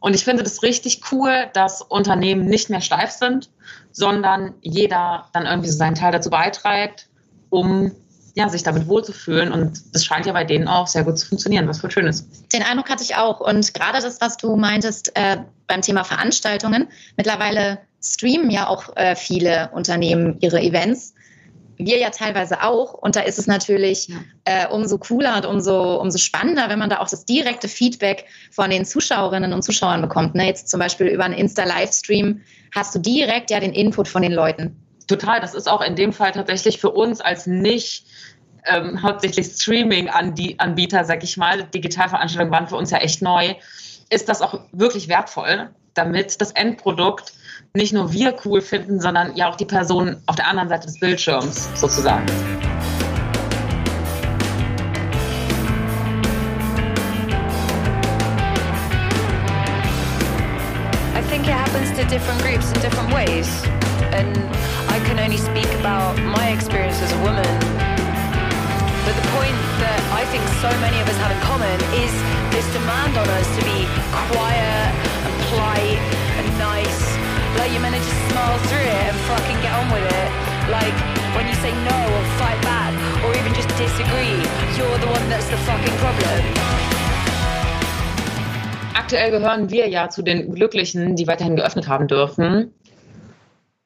Und ich finde das richtig cool, dass Unternehmen nicht mehr steif sind, sondern jeder dann irgendwie so seinen Teil dazu beiträgt, um ja, sich damit wohlzufühlen. Und das scheint ja bei denen auch sehr gut zu funktionieren, was voll schön ist.
Den Eindruck hatte ich auch. Und gerade das, was du meintest äh, beim Thema Veranstaltungen, mittlerweile streamen ja auch äh, viele Unternehmen ihre Events. Wir ja teilweise auch. Und da ist es natürlich äh, umso cooler und umso, umso spannender, wenn man da auch das direkte Feedback von den Zuschauerinnen und Zuschauern bekommt. Ne? Jetzt zum Beispiel über einen Insta-Livestream hast du direkt ja den Input von den Leuten.
Total, das ist auch in dem Fall tatsächlich für uns als nicht ähm, hauptsächlich Streaming-Anbieter, sag ich mal, Digitalveranstaltungen waren für uns ja echt neu, ist das auch wirklich wertvoll, damit das Endprodukt nicht nur wir cool finden, sondern ja auch die Person auf der anderen Seite des Bildschirms sozusagen.
I think it happens to different groups in different ways. And I can only speak about my experience as a woman. But the point that I think so many of us have in common is this demand on us to be quiet polite and nice. Like you're meant to just smile through it and fucking get on with it. Like when you say no or fight back or even just disagree, you're the one that's the fucking problem.
Aktuell gehören wir ja zu den Glücklichen, die weiterhin geöffnet haben dürfen.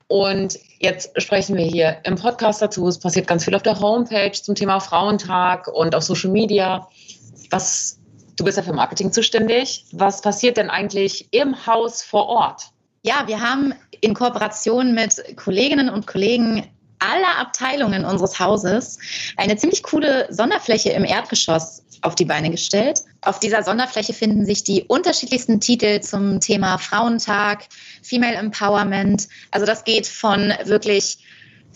Und jetzt sprechen wir hier im Podcast dazu. Es passiert ganz viel auf der Homepage zum Thema Frauentag und auf Social Media. Was, du bist ja für Marketing zuständig. Was passiert denn eigentlich im Haus vor Ort?
Ja, wir haben in Kooperation mit Kolleginnen und Kollegen aller Abteilungen unseres Hauses eine ziemlich coole Sonderfläche im Erdgeschoss auf die Beine gestellt. Auf dieser Sonderfläche finden sich die unterschiedlichsten Titel zum Thema Frauentag, Female Empowerment. Also das geht von wirklich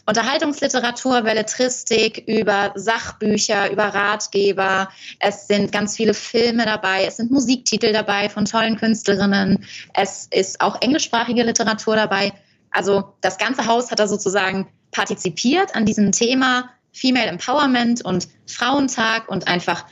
Unterhaltungsliteratur, Belletristik, über Sachbücher, über Ratgeber. Es sind ganz viele Filme dabei, es sind Musiktitel dabei von tollen Künstlerinnen. Es ist auch englischsprachige Literatur dabei. Also das ganze Haus hat da sozusagen partizipiert an diesem Thema Female Empowerment und Frauentag und einfach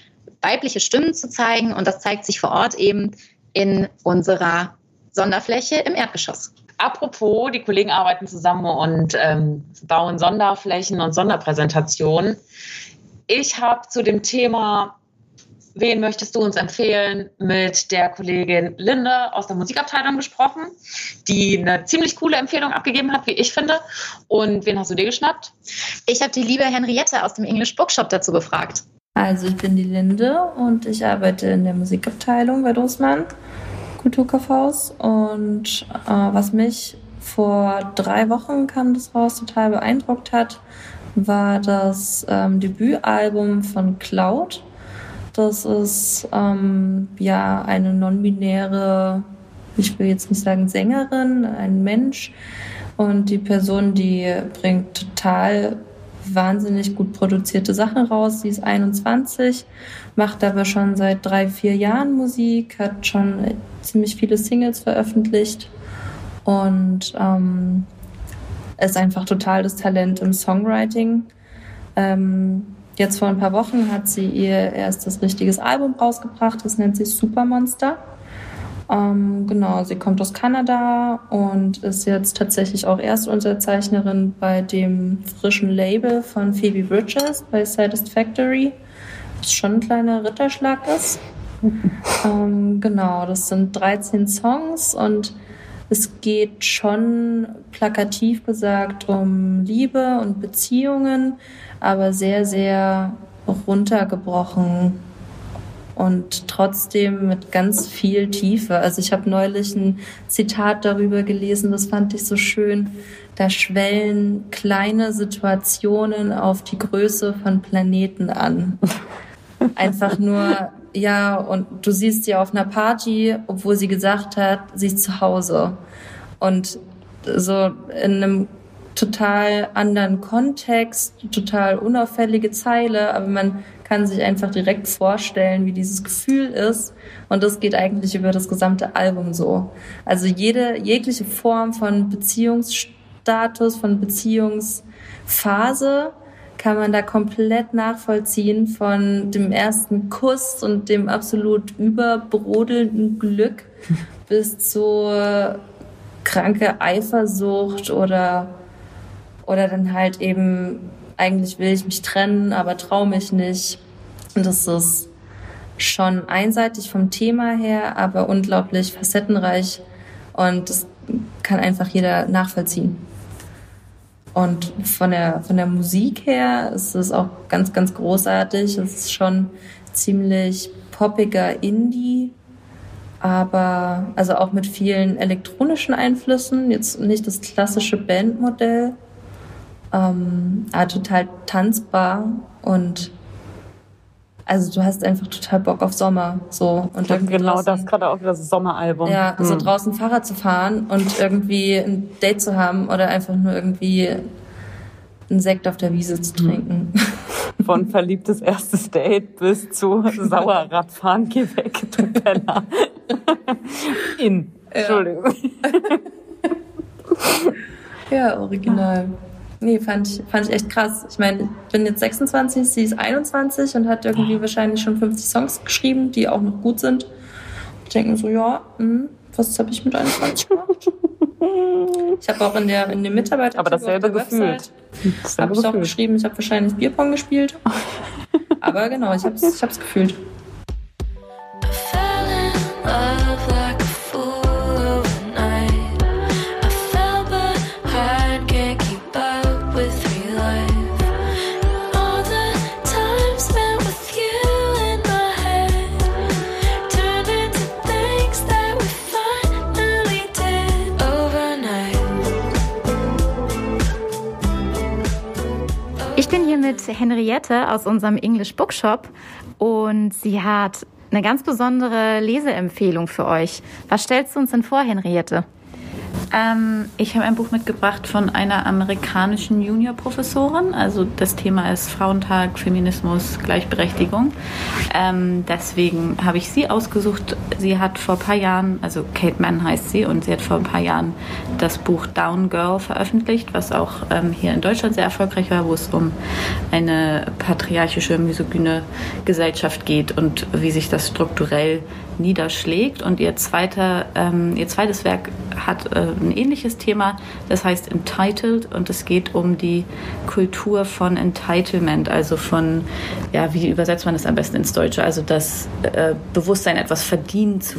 weibliche Stimmen zu zeigen. Und das zeigt sich vor Ort eben in unserer Sonderfläche im Erdgeschoss.
Apropos, die Kollegen arbeiten zusammen und ähm, bauen Sonderflächen und Sonderpräsentationen. Ich habe zu dem Thema, wen möchtest du uns empfehlen, mit der Kollegin Linde aus der Musikabteilung gesprochen, die eine ziemlich coole Empfehlung abgegeben hat, wie ich finde. Und wen hast du dir geschnappt?
Ich habe die liebe Henriette aus dem English Bookshop dazu befragt.
Also ich bin die Linde und ich arbeite in der Musikabteilung bei Dussmann Kulturkaufhaus und äh, was mich vor drei Wochen kam das raus total beeindruckt hat, war das ähm, Debütalbum von Cloud. Das ist ähm, ja eine non-binäre, ich will jetzt nicht sagen Sängerin, ein Mensch. Und die Person, die bringt total wahnsinnig gut produzierte Sachen raus. Sie ist 21, macht aber schon seit drei, vier Jahren Musik, hat schon ziemlich viele Singles veröffentlicht und ähm, ist einfach total das Talent im Songwriting.
Ähm, jetzt vor ein paar Wochen hat sie ihr erstes richtiges Album rausgebracht, das nennt sich Supermonster. Ähm, genau, sie kommt aus Kanada und ist jetzt tatsächlich auch Erstunterzeichnerin bei dem frischen Label von Phoebe Bridges bei Satisfactory, was schon ein kleiner Ritterschlag ist. ähm, genau, das sind 13 Songs und es geht schon plakativ gesagt um Liebe und Beziehungen, aber sehr, sehr runtergebrochen und trotzdem mit ganz viel Tiefe. Also ich habe neulich ein Zitat darüber gelesen, das fand ich so schön. Da schwellen kleine Situationen auf die Größe von Planeten an. Einfach nur, ja, und du siehst sie auf einer Party, obwohl sie gesagt hat, sie ist zu Hause. Und so in einem total anderen Kontext, total unauffällige Zeile, aber man kann sich einfach direkt vorstellen, wie dieses Gefühl ist. Und das geht eigentlich über das gesamte Album so. Also jede, jegliche Form von Beziehungsstatus, von Beziehungsphase kann man da komplett nachvollziehen von dem ersten Kuss und dem absolut überbrodelnden Glück bis zur kranke Eifersucht oder, oder dann halt eben eigentlich will ich mich trennen, aber traue mich nicht. Und das ist schon einseitig vom Thema her, aber unglaublich facettenreich und das kann einfach jeder nachvollziehen. Und von der, von der Musik her ist es auch ganz, ganz großartig. Es ist schon ziemlich poppiger Indie, aber also auch mit vielen elektronischen Einflüssen. Jetzt nicht das klassische Bandmodell, ähm, aber total tanzbar und also du hast einfach total Bock auf Sommer so.
Und genau draußen, das gerade auch das Sommeralbum.
Ja so hm. draußen Fahrrad zu fahren und irgendwie ein Date zu haben oder einfach nur irgendwie einen Sekt auf der Wiese zu trinken.
Von verliebtes erstes Date bis zu Sauerradfahren geh weg du Penner. In. Entschuldigung.
Ja original Nee, fand ich, fand ich echt krass. Ich meine, ich bin jetzt 26, sie ist 21 und hat irgendwie oh. wahrscheinlich schon 50 Songs geschrieben, die auch noch gut sind. Ich denke mir so, ja, mh, hm, was habe ich mit 21 gemacht? ich habe auch in der in dem Mitarbeiter
aber dasselbe Gefühl.
Habe ich auch geschrieben, ich habe wahrscheinlich Bierpong gespielt. aber genau, ich habe es ich hab's gefühlt.
Mit Henriette aus unserem English Bookshop und sie hat eine ganz besondere Leseempfehlung für euch. Was stellst du uns denn vor, Henriette?
Ähm, ich habe ein Buch mitgebracht von einer amerikanischen Juniorprofessorin. Also das Thema ist Frauentag, Feminismus, Gleichberechtigung. Ähm, deswegen habe ich sie ausgesucht. Sie hat vor ein paar Jahren, also Kate Mann heißt sie, und sie hat vor ein paar Jahren das Buch Down Girl veröffentlicht, was auch ähm, hier in Deutschland sehr erfolgreich war, wo es um eine patriarchische, misogyne Gesellschaft geht und wie sich das strukturell niederschlägt. Und ihr, zweiter, ähm, ihr zweites Werk hat äh, ein ähnliches Thema, das heißt Entitled und es geht um die Kultur von Entitlement, also von, ja, wie übersetzt man das am besten ins Deutsche? Also das äh, Bewusstsein, etwas verdient zu,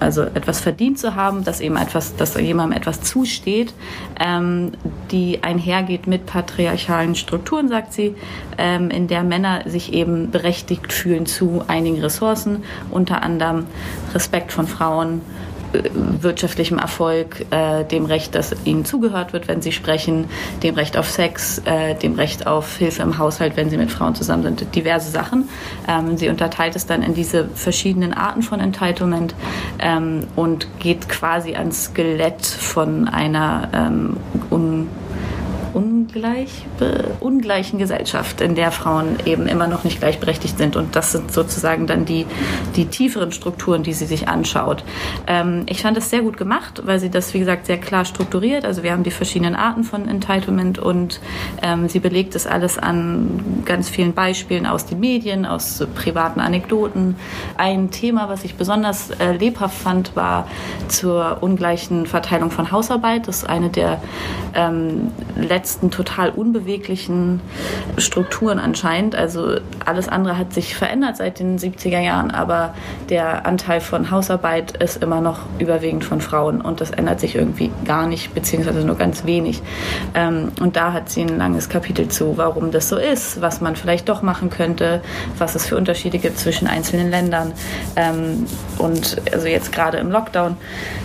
also etwas verdient zu haben, dass eben etwas, dass jemandem etwas zusteht, ähm, die einhergeht mit patriarchalen Strukturen, sagt sie, ähm, in der Männer sich eben berechtigt fühlen zu einigen Ressourcen, unter anderem Respekt von Frauen, wirtschaftlichem Erfolg, äh, dem Recht, dass ihnen zugehört wird, wenn sie sprechen, dem Recht auf Sex, äh, dem Recht auf Hilfe im Haushalt, wenn sie mit Frauen zusammen sind, diverse Sachen. Ähm, sie unterteilt es dann in diese verschiedenen Arten von Entitlement ähm, und geht quasi ans Skelett von einer ähm, un, ungleich, ungleichen Gesellschaft, in der Frauen eben immer noch nicht gleichberechtigt sind. Und das sind sozusagen dann die, die tieferen Strukturen, die sie sich anschaut. Ähm, ich fand es sehr gut gemacht, weil sie das, wie gesagt, sehr klar strukturiert. Also wir haben die verschiedenen Arten von Entitlement und ähm, sie belegt das alles an ganz vielen Beispielen aus den Medien, aus privaten Anekdoten. Ein Thema, was ich besonders äh, lebhaft fand, war zur ungleichen Verteilung von Hausarbeit. Das ist eine der ähm, letzten total unbeweglichen Strukturen anscheinend. Also alles andere hat sich verändert seit den 70er Jahren, aber der Anteil von Hausarbeit ist immer noch überwiegend von Frauen und das ändert sich irgendwie gar nicht, beziehungsweise nur ganz wenig. Ähm, und da hat sie ein langes Kapitel zu, warum das so ist, was man vielleicht doch machen könnte, was es für Unterschiede gibt zwischen einzelnen Ländern. Ähm, und also jetzt gerade im Lockdown,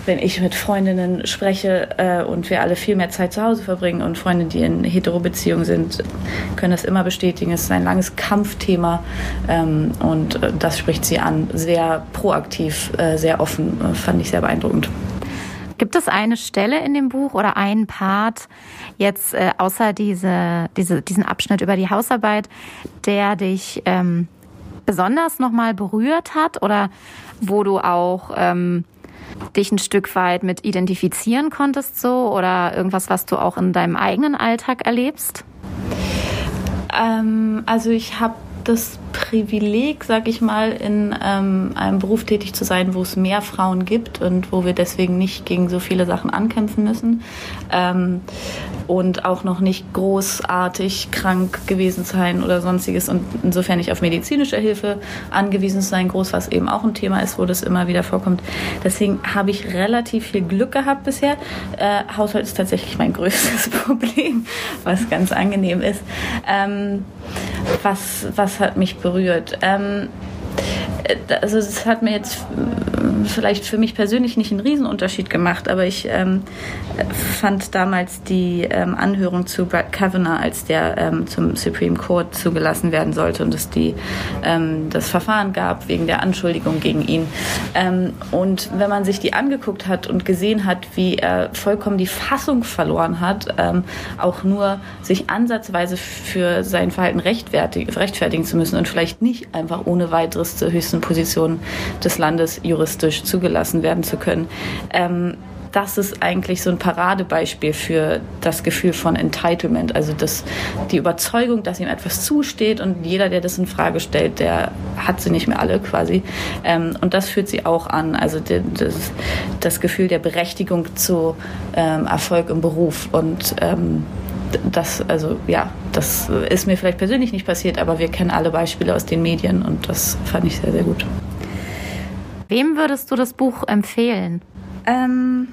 wenn ich mit Freundinnen spreche äh, und wir alle viel mehr Zeit zu Hause verbringen und Freunde, die in Hetero-Beziehungen sind, können das immer bestätigen. Es ist ein langes Kampfthema ähm, und äh, das spricht sie an. Sehr proaktiv, äh, sehr offen, äh, fand ich sehr beeindruckend.
Gibt es eine Stelle in dem Buch oder einen Part, jetzt äh, außer diese, diese, diesen Abschnitt über die Hausarbeit, der dich ähm, besonders nochmal berührt hat oder wo du auch ähm, dich ein Stück weit mit identifizieren konntest so oder irgendwas, was du auch in deinem eigenen Alltag erlebst?
Ähm, also ich habe das Privileg, sag ich mal, in ähm, einem Beruf tätig zu sein, wo es mehr Frauen gibt und wo wir deswegen nicht gegen so viele Sachen ankämpfen müssen ähm, und auch noch nicht großartig krank gewesen sein oder sonstiges und insofern nicht auf medizinische Hilfe angewiesen sein, groß was eben auch ein Thema ist, wo das immer wieder vorkommt. Deswegen habe ich relativ viel Glück gehabt bisher. Äh, Haushalt ist tatsächlich mein größtes Problem, was ganz angenehm ist. Ähm, was, was hat mich berührt? Ähm, äh, also es hat mir jetzt äh, vielleicht für mich persönlich nicht einen Riesenunterschied gemacht, aber ich ähm, fand damals die ähm, Anhörung zu Brad Kavanaugh, als der ähm, zum Supreme Court zugelassen werden sollte und es die, ähm, das Verfahren gab wegen der Anschuldigung gegen ihn. Ähm, und wenn man sich die angeguckt hat und gesehen hat, wie er vollkommen die Fassung verloren hat, ähm, auch nur sich ansatzweise für sein Verhalten rechtfertigen zu müssen und vielleicht nicht einfach ohne weiteres zur höchsten Position des Landes juristisch zugelassen werden zu können. Ähm, das ist eigentlich so ein Paradebeispiel für das Gefühl von Entitlement, also das, die Überzeugung, dass ihm etwas zusteht und jeder, der das in Frage stellt, der hat sie nicht mehr alle quasi. Ähm, und das führt sie auch an, also das, das Gefühl der Berechtigung zu ähm, Erfolg im Beruf und ähm, das, also ja, das ist mir vielleicht persönlich nicht passiert, aber wir kennen alle Beispiele aus den Medien und das fand ich sehr, sehr gut.
Wem würdest du das Buch empfehlen?
Ähm,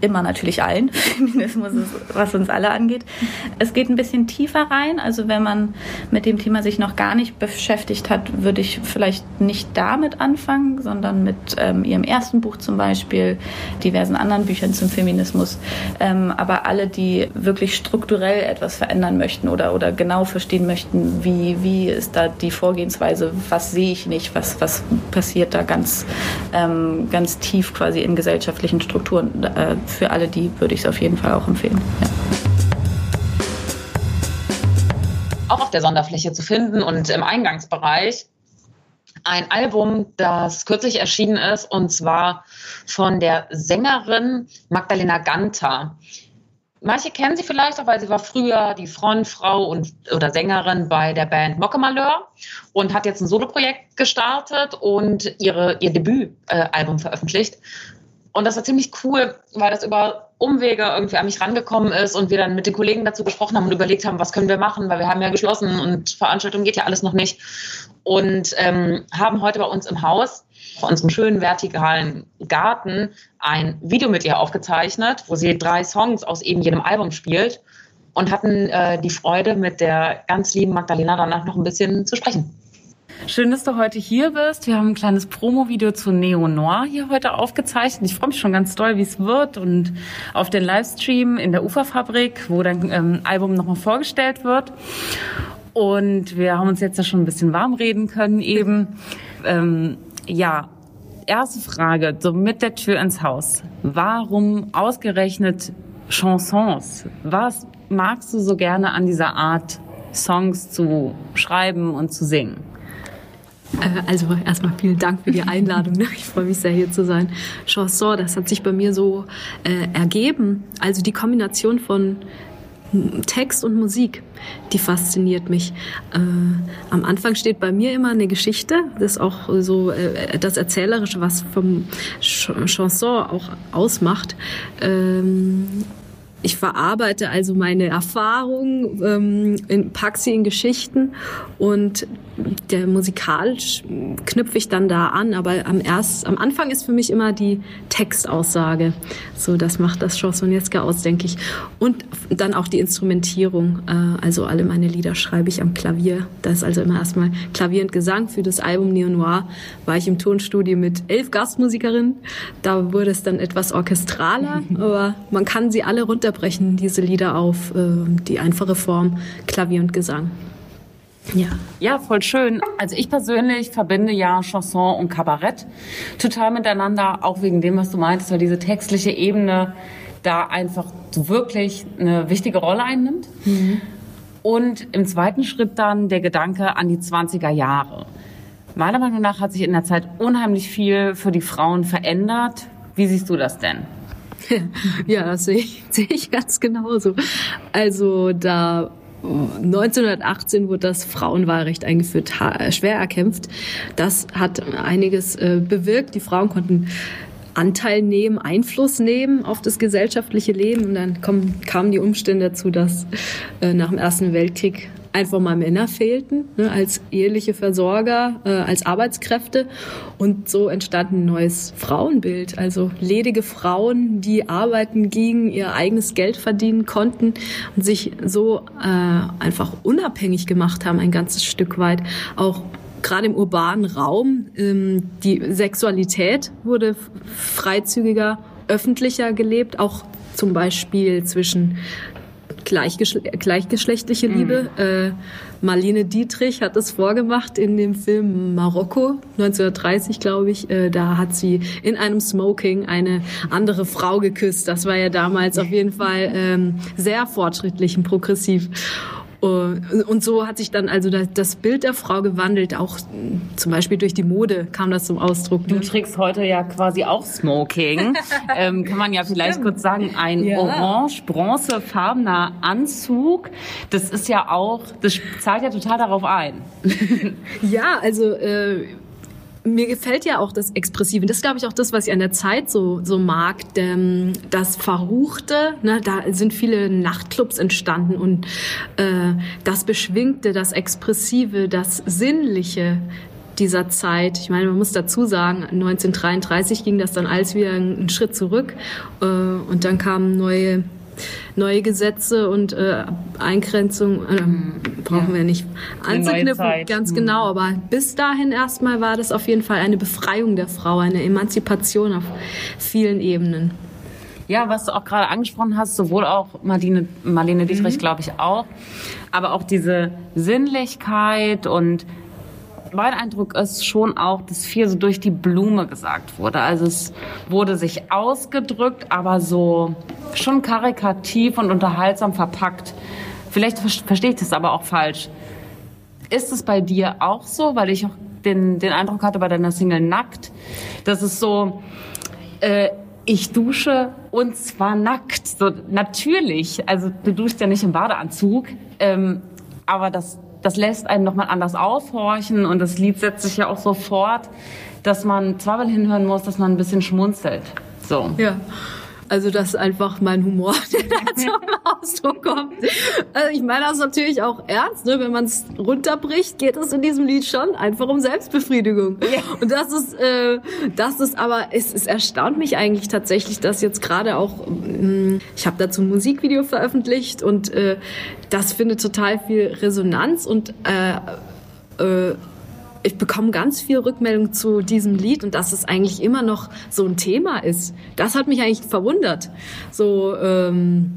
immer natürlich allen. Feminismus ist, was uns alle angeht. Es geht ein bisschen tiefer rein. Also wenn man mit dem Thema sich noch gar nicht beschäftigt hat, würde ich vielleicht nicht damit anfangen, sondern mit ähm, ihrem ersten Buch zum Beispiel, diversen anderen Büchern zum Feminismus. Ähm, aber alle, die wirklich strukturell etwas verändern möchten oder, oder genau verstehen möchten, wie, wie ist da die Vorgehensweise, was sehe ich nicht, was, was passiert da ganz, ähm, ganz tief quasi in gesellschaftlichen Strukturen. Äh, für alle die würde ich es auf jeden Fall auch empfehlen. Ja.
Auch auf der Sonderfläche zu finden und im Eingangsbereich ein Album, das kürzlich erschienen ist, und zwar von der Sängerin Magdalena Ganter. Manche kennen sie vielleicht auch, weil sie war früher die Frontfrau und, oder Sängerin bei der Band Mocke Malheur und hat jetzt ein Soloprojekt gestartet und ihre, ihr Debütalbum äh, veröffentlicht. Und das war ziemlich cool, weil das über Umwege irgendwie an mich rangekommen ist und wir dann mit den Kollegen dazu gesprochen haben und überlegt haben, was können wir machen, weil wir haben ja geschlossen und Veranstaltung geht ja alles noch nicht. Und ähm, haben heute bei uns im Haus, vor unserem schönen vertikalen Garten, ein Video mit ihr aufgezeichnet, wo sie drei Songs aus eben jedem Album spielt und hatten äh, die Freude, mit der ganz lieben Magdalena danach noch ein bisschen zu sprechen. Schön, dass du heute hier bist. Wir haben ein kleines Promo-Video zu Neo Noir hier heute aufgezeichnet. Ich freue mich schon ganz doll, wie es wird und auf den Livestream in der Uferfabrik, wo dein ähm, Album nochmal vorgestellt wird. Und wir haben uns jetzt ja schon ein bisschen warm reden können eben. Ähm, ja, erste Frage, so mit der Tür ins Haus. Warum ausgerechnet Chansons? Was magst du so gerne an dieser Art, Songs zu schreiben und zu singen?
Äh, also erstmal vielen Dank für die Einladung. Ich freue mich sehr, hier zu sein. Chanson, das hat sich bei mir so äh, ergeben. Also die Kombination von Text und Musik, die fasziniert mich. Äh, am Anfang steht bei mir immer eine Geschichte, das ist auch so äh, das Erzählerische, was vom Ch Chanson auch ausmacht. Ähm, ich verarbeite also meine Erfahrungen, ähm, in, pack sie in Geschichten und der Musikal knüpfe ich dann da an. Aber am, erst, am Anfang ist für mich immer die Textaussage. So, das macht das Chansonieska aus, denke ich. Und dann auch die Instrumentierung. Äh, also alle meine Lieder schreibe ich am Klavier. Da ist also immer erstmal Klavier und Gesang. Für das Album Neo Noir war ich im Tonstudio mit elf Gastmusikerinnen. Da wurde es dann etwas orchestraler, aber man kann sie alle runter runterbrechen, diese Lieder auf äh, die einfache Form Klavier und Gesang.
Ja. ja, voll schön. Also ich persönlich verbinde ja Chanson und Kabarett total miteinander, auch wegen dem, was du meintest, weil diese textliche Ebene da einfach wirklich eine wichtige Rolle einnimmt. Mhm. Und im zweiten Schritt dann der Gedanke an die 20er Jahre. Meiner Meinung nach hat sich in der Zeit unheimlich viel für die Frauen verändert. Wie siehst du das denn?
ja, das sehe ich, sehe ich ganz genauso. Also da 1918 wurde das Frauenwahlrecht eingeführt, schwer erkämpft. Das hat einiges äh, bewirkt. Die Frauen konnten Anteil nehmen, Einfluss nehmen auf das gesellschaftliche Leben. Und dann kommen, kamen die Umstände dazu, dass äh, nach dem Ersten Weltkrieg einfach mal Männer fehlten ne, als eheliche Versorger, äh, als Arbeitskräfte. Und so entstand ein neues Frauenbild. Also ledige Frauen, die arbeiten gingen, ihr eigenes Geld verdienen konnten und sich so äh, einfach unabhängig gemacht haben, ein ganzes Stück weit. Auch gerade im urbanen Raum, ähm, die Sexualität wurde freizügiger, öffentlicher gelebt, auch zum Beispiel zwischen Gleichgeschle gleichgeschlechtliche Liebe. Mhm. Äh, Marlene Dietrich hat das vorgemacht in dem Film Marokko 1930, glaube ich. Äh, da hat sie in einem Smoking eine andere Frau geküsst. Das war ja damals auf jeden Fall ähm, sehr fortschrittlich und progressiv. Und so hat sich dann also das Bild der Frau gewandelt, auch zum Beispiel durch die Mode kam das zum Ausdruck.
Du trägst heute ja quasi auch Smoking. ähm, kann man ja vielleicht Stimmt. kurz sagen, ein ja. orange-bronzefarbener Anzug. Das ist ja auch, das zahlt ja total darauf ein.
ja, also äh, mir gefällt ja auch das Expressive. Das ist, glaube ich, auch das, was ich an der Zeit so, so mag. Das Verruchte, ne, da sind viele Nachtclubs entstanden und äh, das Beschwingte, das Expressive, das Sinnliche dieser Zeit. Ich meine, man muss dazu sagen, 1933 ging das dann alles wieder einen Schritt zurück äh, und dann kamen neue neue Gesetze und äh, Eingrenzungen äh, brauchen ja. wir nicht anzuknüpfen, ganz mhm. genau. Aber bis dahin erstmal war das auf jeden Fall eine Befreiung der Frau, eine Emanzipation auf vielen Ebenen.
Ja, was du auch gerade angesprochen hast, sowohl auch Marlene, Marlene Dietrich, mhm. glaube ich, auch, aber auch diese Sinnlichkeit und mein Eindruck ist schon auch, dass viel so durch die Blume gesagt wurde. Also es wurde sich ausgedrückt, aber so schon karikativ und unterhaltsam verpackt. Vielleicht verstehe ich das aber auch falsch. Ist es bei dir auch so? Weil ich auch den, den Eindruck hatte bei deiner Single Nackt, dass es so, äh, ich dusche und zwar nackt. So natürlich, also du duschst ja nicht im Badeanzug, ähm, aber das das lässt einen nochmal anders aufhorchen und das Lied setzt sich ja auch so fort, dass man zweimal hinhören muss, dass man ein bisschen schmunzelt. So.
Ja. Also das ist einfach mein Humor, der da zum Ausdruck kommt. Also ich meine das natürlich auch ernst, ne? wenn man es runterbricht, geht es in diesem Lied schon einfach um Selbstbefriedigung. Ja. Und das ist, äh, das ist aber, es, es erstaunt mich eigentlich tatsächlich, dass jetzt gerade auch, mh, ich habe dazu ein Musikvideo veröffentlicht und äh, das findet total viel Resonanz und äh, äh, ich bekomme ganz viel Rückmeldung zu diesem Lied und dass es eigentlich immer noch so ein Thema ist. Das hat mich eigentlich verwundert. So, ähm,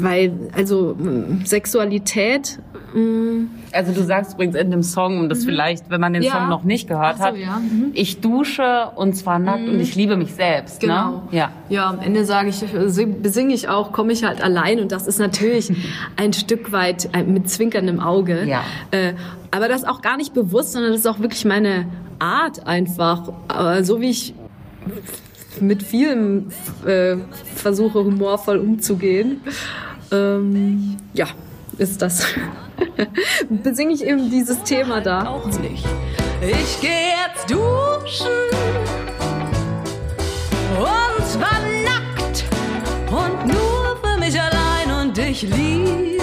weil, also Sexualität. Mh,
Also du sagst übrigens in dem Song, um das vielleicht, wenn man den
Ja.
Song noch nicht gehört
so,
hat,
ja. Mhm.
ich dusche und zwar nackt und ich liebe mich selbst.
Genau.
Ne? Ja.
Ja, am Ende sage ich, sing- besinge ich auch, komme ich halt allein und das ist natürlich ein Stück weit äh, mit zwinkerndem Auge.
Ja.
Äh, aber das auch gar nicht bewusst, sondern das ist auch wirklich meine Art einfach. Aber so wie ich mit vielem äh, versuche, humorvoll umzugehen, ähm, ja, ist das. besinge ich eben dieses Thema da.
nicht. Ich gehe jetzt duschen und zwar nackt und nur für mich allein und ich lieb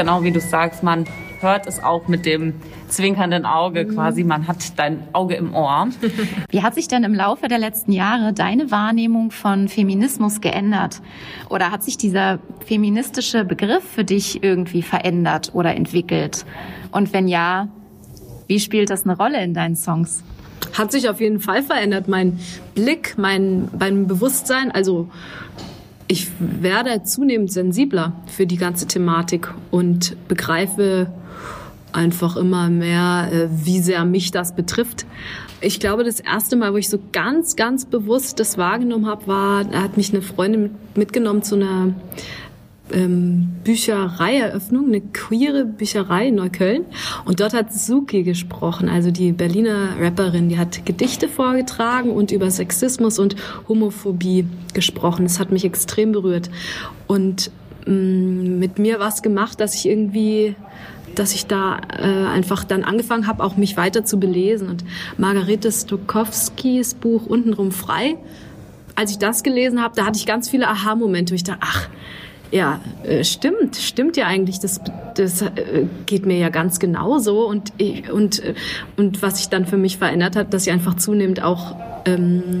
Genau wie du sagst, man hört es auch mit dem zwinkernden Auge quasi, man hat dein Auge im Ohr.
Wie hat sich denn im Laufe der letzten Jahre deine Wahrnehmung von Feminismus geändert? Oder hat sich dieser feministische Begriff für dich irgendwie verändert oder entwickelt? Und wenn ja, wie spielt das eine Rolle in deinen Songs?
hat sich auf jeden Fall verändert. Mein Blick, mein, mein Bewusstsein, also ich werde zunehmend sensibler für die ganze Thematik und begreife einfach immer mehr, äh, wie sehr mich das betrifft. Ich glaube, das erste Mal, wo ich so ganz, ganz bewusst das wahrgenommen habe, war, da hat mich eine Freundin mit- mitgenommen zu einer ähm, Büchereieröffnung, eine queere Bücherei in Neukölln. Und dort hat Suki gesprochen, also die Berliner Rapperin, die hat Gedichte vorgetragen und über Sexismus und Homophobie gesprochen. Das hat mich extrem berührt. Und mh, mit mir was gemacht, dass ich irgendwie dass ich da äh, einfach dann angefangen habe, auch mich weiter zu belesen. Und Margarete Stokowskis Buch Untenrum frei, als ich das gelesen habe, da hatte ich ganz viele Aha-Momente, ich dachte, ach, ja, äh, stimmt, stimmt ja eigentlich, das, das äh, geht mir ja ganz genauso. Und, und, äh, und was sich dann für mich verändert hat, dass ich einfach zunehmend auch, ähm,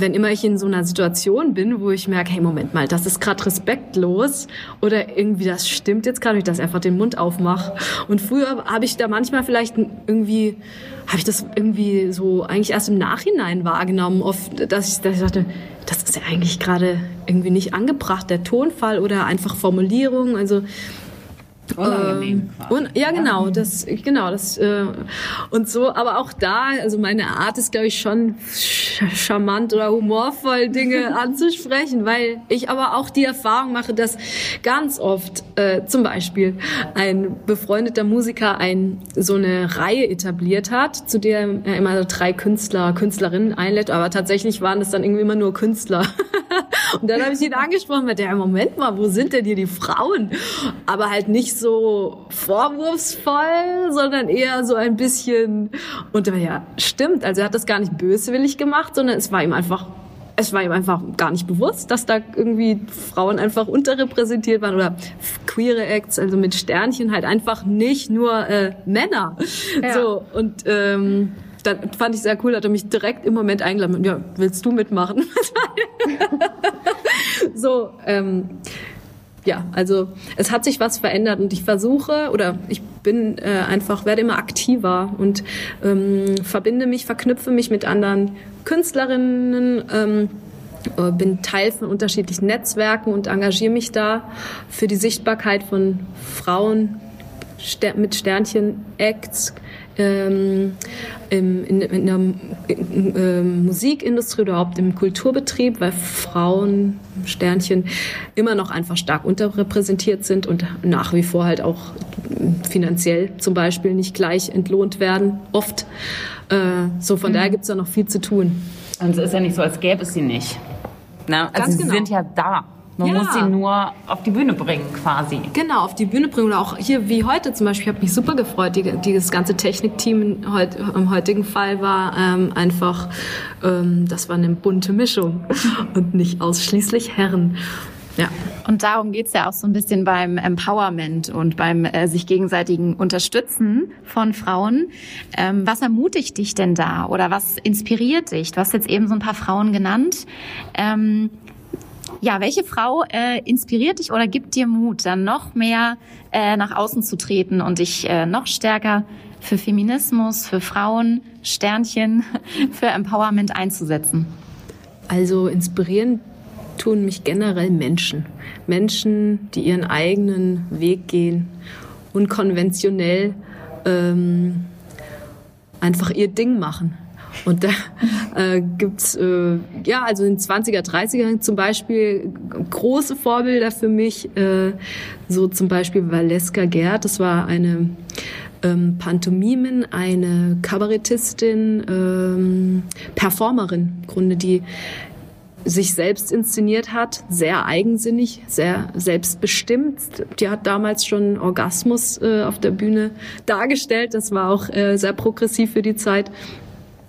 wenn immer ich in so einer Situation bin, wo ich merke, hey, Moment mal, das ist gerade respektlos oder irgendwie das stimmt jetzt gerade, ich das einfach den Mund aufmache. Und früher habe ich da manchmal vielleicht irgendwie, habe ich das irgendwie so eigentlich erst im Nachhinein wahrgenommen, oft, dass ich, dass ich dachte, das ist ja eigentlich gerade irgendwie nicht angebracht, der Tonfall oder einfach Formulierung, also
Unangenehm
ähm, und, ja, genau, das, genau, das, äh, und so, aber auch da, also meine Art ist, glaube ich, schon sch- charmant oder humorvoll Dinge anzusprechen, weil ich aber auch die Erfahrung mache, dass ganz oft, äh, zum Beispiel, ein befreundeter Musiker ein, so eine Reihe etabliert hat, zu der er immer drei Künstler, Künstlerinnen einlädt, aber tatsächlich waren es dann irgendwie immer nur Künstler. Und dann habe ich ihn angesprochen mit der, Moment mal, wo sind denn hier die Frauen? Aber halt nicht so vorwurfsvoll, sondern eher so ein bisschen, und ja, stimmt, also er hat das gar nicht böswillig gemacht, sondern es war ihm einfach es war ihm einfach gar nicht bewusst, dass da irgendwie Frauen einfach unterrepräsentiert waren oder queere Acts, also mit Sternchen halt einfach nicht nur äh, Männer. So und ähm, dann fand ich sehr cool, hat er mich direkt im Moment eingeladen. Ja, willst du mitmachen? so, ähm, ja, also es hat sich was verändert und ich versuche oder ich bin äh, einfach, werde immer aktiver und ähm, verbinde mich, verknüpfe mich mit anderen Künstlerinnen, ähm, äh, bin Teil von unterschiedlichen Netzwerken und engagiere mich da für die Sichtbarkeit von Frauen mit Sternchen, Acts, ähm, im, in, in der in, ähm, Musikindustrie oder überhaupt im Kulturbetrieb, weil Frauen, Sternchen, immer noch einfach stark unterrepräsentiert sind und nach wie vor halt auch finanziell zum Beispiel nicht gleich entlohnt werden, oft. Äh, so von daher gibt es da noch viel zu tun.
Und es ist ja nicht so, als gäbe es sie nicht. Ne? Also
Ganz
sie
genau.
sind ja da. Man
Ja.
muss sie nur auf die Bühne bringen quasi.
Genau, auf die Bühne bringen oder auch hier wie heute zum Beispiel. Ich habe mich super gefreut. Die, dieses ganze Technikteam heut, im heutigen Fall war ähm, einfach, ähm, das war eine bunte Mischung und nicht ausschließlich Herren. Ja.
Und darum geht's ja auch so ein bisschen beim Empowerment und beim äh, sich gegenseitigen Unterstützen von Frauen. Ähm, was ermutigt dich denn da oder was inspiriert dich? Du hast jetzt eben so ein paar Frauen genannt. Ähm, ja, welche Frau äh, inspiriert dich oder gibt dir Mut, dann noch mehr äh, nach außen zu treten und dich äh, noch stärker für Feminismus, für Frauen, Sternchen, für Empowerment einzusetzen?
Also inspirieren tun mich generell Menschen. Menschen, die ihren eigenen Weg gehen, unkonventionell ähm, einfach ihr Ding machen. Und da äh, gibt's äh, ja, also in den 20er, 30er zum Beispiel große Vorbilder für mich. Äh, so zum Beispiel Valeska Gerd, das war eine ähm, Pantomimen, eine Kabarettistin, ähm, Performerin, im Grunde, die sich selbst inszeniert hat, sehr eigensinnig, sehr selbstbestimmt. Die hat damals schon Orgasmus äh, auf der Bühne dargestellt. Das war auch äh, sehr progressiv für die Zeit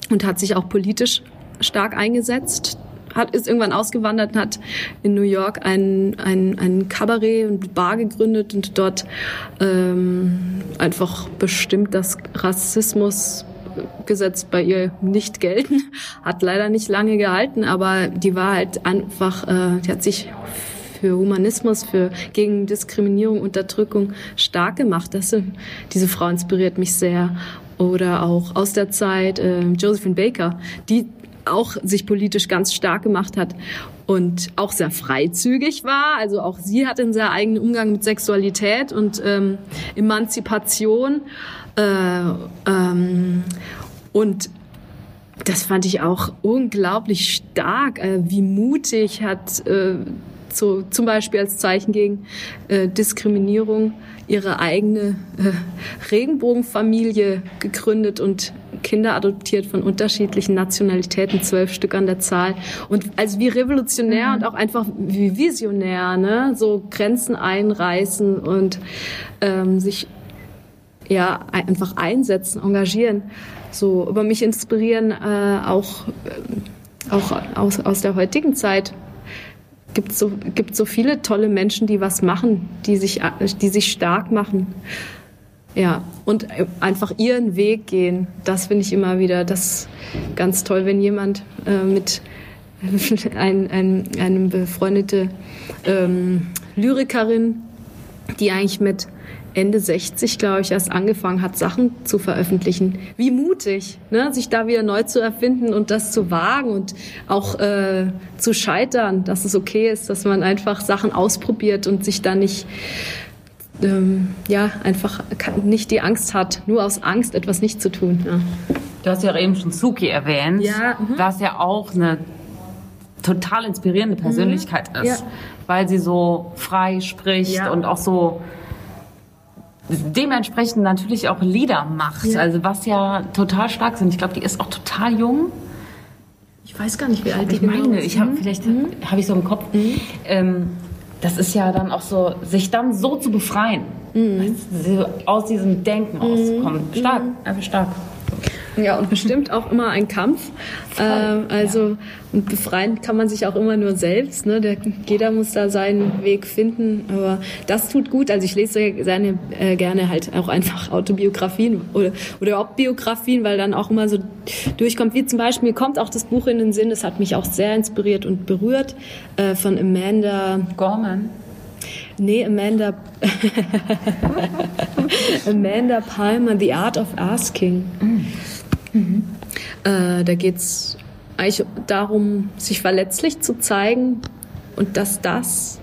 und hat sich auch politisch stark eingesetzt. Hat, ist irgendwann ausgewandert und hat in New York ein, ein, ein Kabarett und Bar gegründet und dort ähm, einfach bestimmt, dass Rassismus Gesetz bei ihr nicht gelten. Hat leider nicht lange gehalten, aber die war halt einfach, äh, die hat sich für Humanismus, für gegen Diskriminierung, Unterdrückung stark gemacht. Das, diese Frau inspiriert mich sehr. Oder auch aus der Zeit äh, Josephine Baker, die auch sich politisch ganz stark gemacht hat und auch sehr freizügig war. Also auch sie hat einen sehr eigenen Umgang mit Sexualität und ähm, Emanzipation. Äh, ähm, und das fand ich auch unglaublich stark, äh, wie mutig hat äh, so zum Beispiel als Zeichen gegen äh, Diskriminierung ihre eigene äh, Regenbogenfamilie gegründet und Kinder adoptiert von unterschiedlichen Nationalitäten, zwölf Stück an der Zahl. Und also wie revolutionär
Mhm.
und auch einfach wie visionär, ne? So Grenzen einreißen und ähm, sich ja ein- einfach einsetzen, engagieren, so über mich inspirieren, äh, auch äh, auch aus, aus der heutigen Zeit gibt so gibt so viele tolle Menschen, die was machen, die sich die sich stark machen. Ja, und einfach ihren Weg gehen. Das finde ich immer wieder das ganz toll, wenn jemand äh, mit ein, ein, einem befreundete ähm, Lyrikerin, die eigentlich mit Ende 60, glaube ich, erst angefangen hat, Sachen zu veröffentlichen. Wie mutig, ne? sich da wieder neu zu erfinden und das zu wagen und auch äh, zu scheitern, dass es okay ist, dass man einfach Sachen ausprobiert und sich da nicht ähm, ja, einfach nicht die Angst hat, nur aus Angst etwas nicht zu tun. Ja.
Du hast ja auch eben schon Suki erwähnt,
Ja, mhm.
was ja auch eine total inspirierende Persönlichkeit ist,
Ja.
weil sie so frei spricht
Ja.
und auch so dementsprechend natürlich auch Lieder macht,
Ja.
also was ja total stark sind. Ich glaube, die ist auch total jung.
Ich weiß gar nicht, wie alt
Ich
die genau
meine,
ist.
ich habe vielleicht habe ich so im Kopf. Ähm, das ist ja dann auch so, sich dann so zu befreien, so aus diesem Denken rauszukommen. Stark, einfach stark.
Ja, und bestimmt auch immer ein Kampf. Äh, also und befreien kann man sich auch immer nur selbst. Ne? Der, jeder muss da seinen Weg finden. Aber das tut gut. Also ich lese seine äh, gerne halt auch einfach Autobiografien oder, oder überhaupt Biografien, weil dann auch immer so durchkommt. Wie zum Beispiel, mir kommt auch das Buch in den Sinn, das hat mich auch sehr inspiriert und berührt, äh, von Amanda
Gorman.
Nee, Amanda. Amanda Palmer, The Art of Asking. Äh, da geht's eigentlich darum, sich verletzlich zu zeigen und dass das,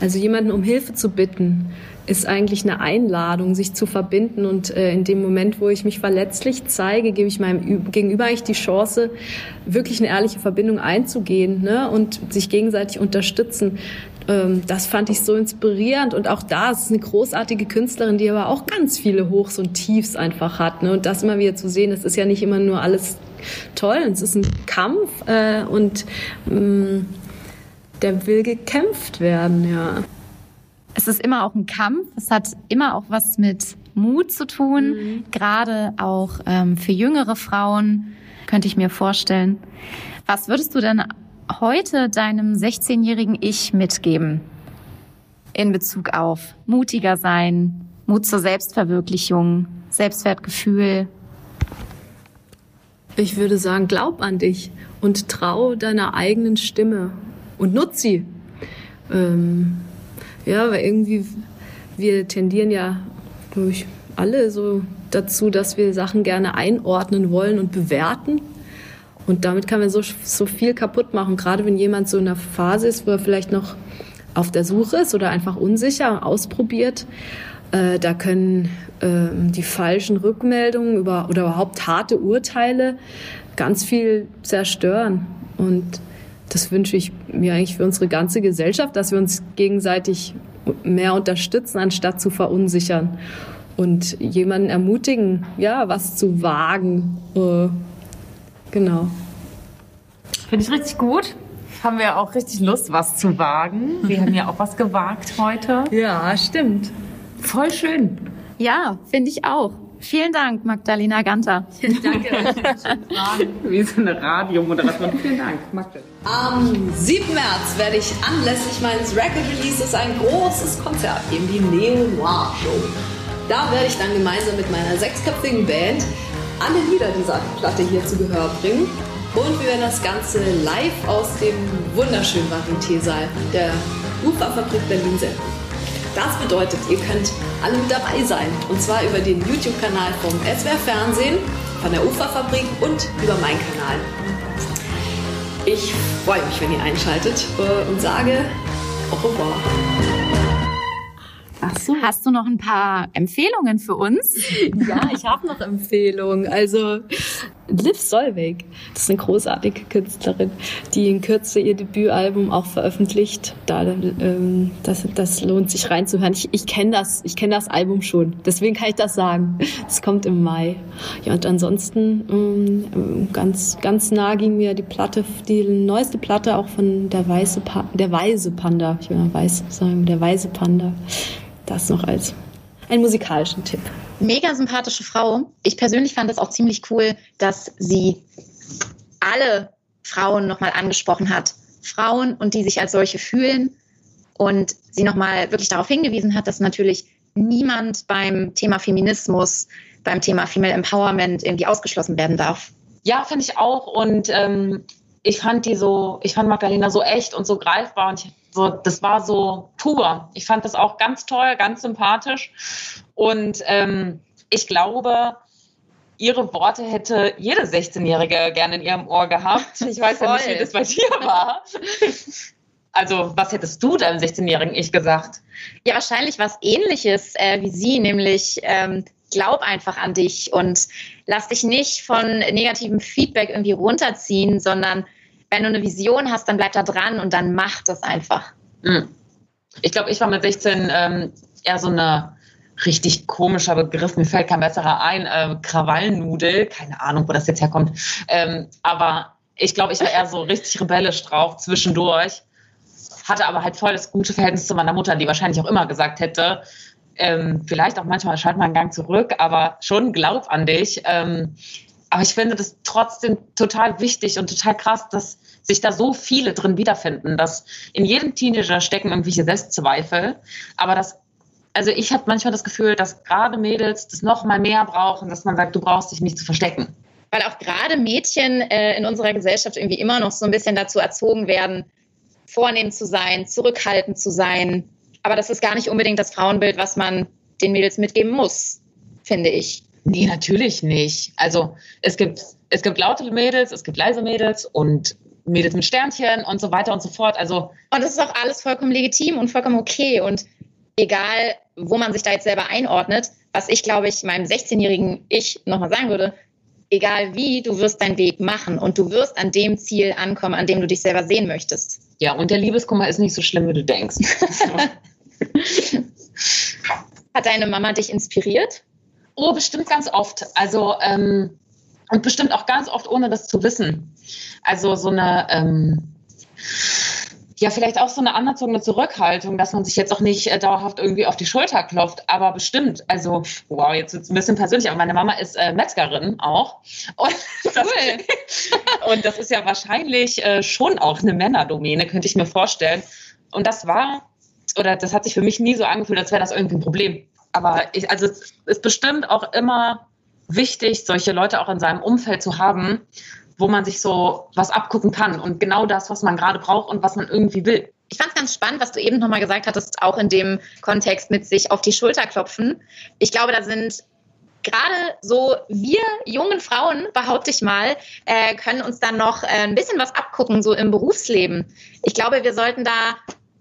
also jemanden um Hilfe zu bitten, ist eigentlich eine Einladung, sich zu verbinden. Und äh, in dem Moment, wo ich mich verletzlich zeige, gebe ich meinem Gegenüber eigentlich die Chance, wirklich eine ehrliche Verbindung einzugehen ne? und sich gegenseitig unterstützen. Ähm, das fand ich so inspirierend. Und auch da ist eine großartige Künstlerin, die aber auch ganz viele Hochs und Tiefs einfach hat. Ne? Und das immer wieder zu sehen, es ist ja nicht immer nur alles toll. Es ist ein Kampf äh, und mh, der will gekämpft werden, ja.
Es ist immer auch ein Kampf. Es hat immer auch was mit Mut zu tun, gerade auch ähm, für jüngere Frauen, könnte ich mir vorstellen. Was würdest du denn heute deinem 16-jährigen Ich mitgeben? in Bezug auf mutiger sein, Mut zur Selbstverwirklichung, Selbstwertgefühl?
Ich würde sagen, glaub an dich und trau deiner eigenen Stimme und nutz sie. Ähm, ja, weil irgendwie, wir tendieren ja durch alle so dazu, dass wir Sachen gerne einordnen wollen und bewerten. Und damit kann man so, so viel kaputt machen. Gerade wenn jemand so in einer Phase ist, wo er vielleicht noch auf der Suche ist oder einfach unsicher ausprobiert, äh, da können äh, die falschen Rückmeldungen über, oder überhaupt harte Urteile ganz viel zerstören. Und das wünsche ich mir eigentlich für unsere ganze Gesellschaft, dass wir uns gegenseitig mehr unterstützen, anstatt zu verunsichern. Und jemanden ermutigen, ja, was zu wagen. Äh, genau.
Finde ich richtig gut. Haben wir auch richtig Lust, was zu wagen. Wir haben ja auch was gewagt heute.
Ja, stimmt.
Voll schön.
Ja, finde ich auch. Vielen Dank, Magdalena Ganter.
Danke.
Wie so eine Radiomoderation. Vielen Dank, Magdalena.
Am 7. März werde ich anlässlich meines Record-Releases ein großes Konzert geben, die Neo Noir Show. Da werde ich dann gemeinsam mit meiner sechsköpfigen Band alle Lieder dieser Platte hier zu Gehör bringen. Und wir werden das Ganze live aus dem wunderschönen Varieté-Saal der Uferfabrik Berlin senden. Das bedeutet, ihr könnt alle mit dabei sein. Und zwar über den YouTube-Kanal vom SWR Fernsehen, von der Uferfabrik und über meinen Kanal. Ich freue mich, wenn ihr einschaltet äh, und sage au revoir.
Ach so. Hast du noch ein paar Empfehlungen für uns?
Ja, ich habe noch Empfehlungen. Also Liv Solveig, das ist eine großartige Künstlerin, die in Kürze ihr Debütalbum auch veröffentlicht. Da, ähm, das, das lohnt sich reinzuhören. Ich, ich kenne das, ich kenne das Album schon, deswegen kann ich das sagen. Es kommt im Mai. Ja und ansonsten ähm, ganz ganz nah ging mir die Platte, die neueste Platte auch von der weiße pa der weise Panda. Ich will mal weiß sagen, der weise Panda. Das noch als einen musikalischen Tipp.
Mega sympathische Frau. Ich persönlich fand es auch ziemlich cool, dass sie alle Frauen nochmal angesprochen hat. Frauen und die sich als solche fühlen. Und sie nochmal wirklich darauf hingewiesen hat, dass natürlich niemand beim Thema Feminismus, beim Thema Female Empowerment irgendwie ausgeschlossen werden darf.
Ja, finde ich auch. Und ähm, ich fand die so, ich fand Magdalena so echt und so greifbar und ich, so, das war so pur. Ich fand das auch ganz toll, ganz sympathisch. Und ähm, ich glaube, ihre Worte hätte jede 16-Jährige gerne in ihrem Ohr gehabt. Ich weiß ja nicht, wie das bei dir war. Also, was hättest du deinem 16-jährigen Ich gesagt?
Ja, wahrscheinlich was ähnliches äh, wie sie, nämlich ähm, glaub einfach an dich und lass dich nicht von negativem Feedback irgendwie runterziehen, sondern wenn du eine Vision hast, dann bleib da dran und dann mach das einfach.
Hm. Ich glaube, ich war mit 16 ähm, eher so eine richtig komischer Begriff, mir fällt kein besserer ein, äh, Krawallnudel, keine Ahnung, wo das jetzt herkommt. Ähm, aber ich glaube, ich war eher so richtig rebellisch drauf zwischendurch, hatte aber halt voll das gute Verhältnis zu meiner Mutter, die wahrscheinlich auch immer gesagt hätte, ähm, vielleicht auch manchmal schalt mal einen Gang zurück, aber schon glaub an dich. Ähm, aber ich finde das trotzdem total wichtig und total krass, dass sich da so viele drin wiederfinden, dass in jedem Teenager stecken irgendwelche Selbstzweifel, aber das also ich habe manchmal das Gefühl, dass gerade Mädels das noch mal mehr brauchen, dass man sagt, du brauchst dich nicht zu verstecken.
Weil auch gerade Mädchen äh, in unserer Gesellschaft irgendwie immer noch so ein bisschen dazu erzogen werden, vornehm zu sein, zurückhaltend zu sein. Aber das ist gar nicht unbedingt das Frauenbild, was man den Mädels mitgeben muss, finde ich.
Nee, natürlich nicht. Also es gibt, es gibt laute Mädels, es gibt leise Mädels und Mädels mit Sternchen und so weiter und so fort. Also
Und das ist auch alles vollkommen legitim und vollkommen okay. Und egal, wo man sich da jetzt selber einordnet, was ich, glaube ich, meinem 16-jährigen Ich nochmal sagen würde, egal wie, du wirst deinen Weg machen und du wirst an dem Ziel ankommen, an dem du dich selber sehen möchtest.
ja, und der Liebeskummer ist nicht so schlimm, wie du denkst.
Hat deine Mama dich inspiriert?
Oh, bestimmt ganz oft. Also, ähm, und bestimmt auch ganz oft, ohne das zu wissen. Also so eine, ähm, ja, vielleicht auch so eine anerzogene Zurückhaltung, dass man sich jetzt auch nicht äh, dauerhaft irgendwie auf die Schulter klopft, aber bestimmt. Also, wow, jetzt wird es ein bisschen persönlich, aber meine Mama ist äh, Metzgerin auch. Und das, und das ist ja wahrscheinlich äh, schon auch eine Männerdomäne, könnte ich mir vorstellen. Und das war oder das hat sich für mich nie so angefühlt, als wäre das irgendwie ein Problem. Aber ich, also es ist bestimmt auch immer wichtig, solche Leute auch in seinem Umfeld zu haben, wo man sich so was abgucken kann und genau das, was man gerade braucht und was man irgendwie will.
Ich fand es ganz spannend, was du eben nochmal gesagt hattest, auch in dem Kontext mit sich auf die Schulter klopfen. Ich glaube, da sind gerade so wir jungen Frauen, behaupte ich mal, äh, können uns dann noch äh, ein bisschen was abgucken, so im Berufsleben. Ich glaube, wir sollten da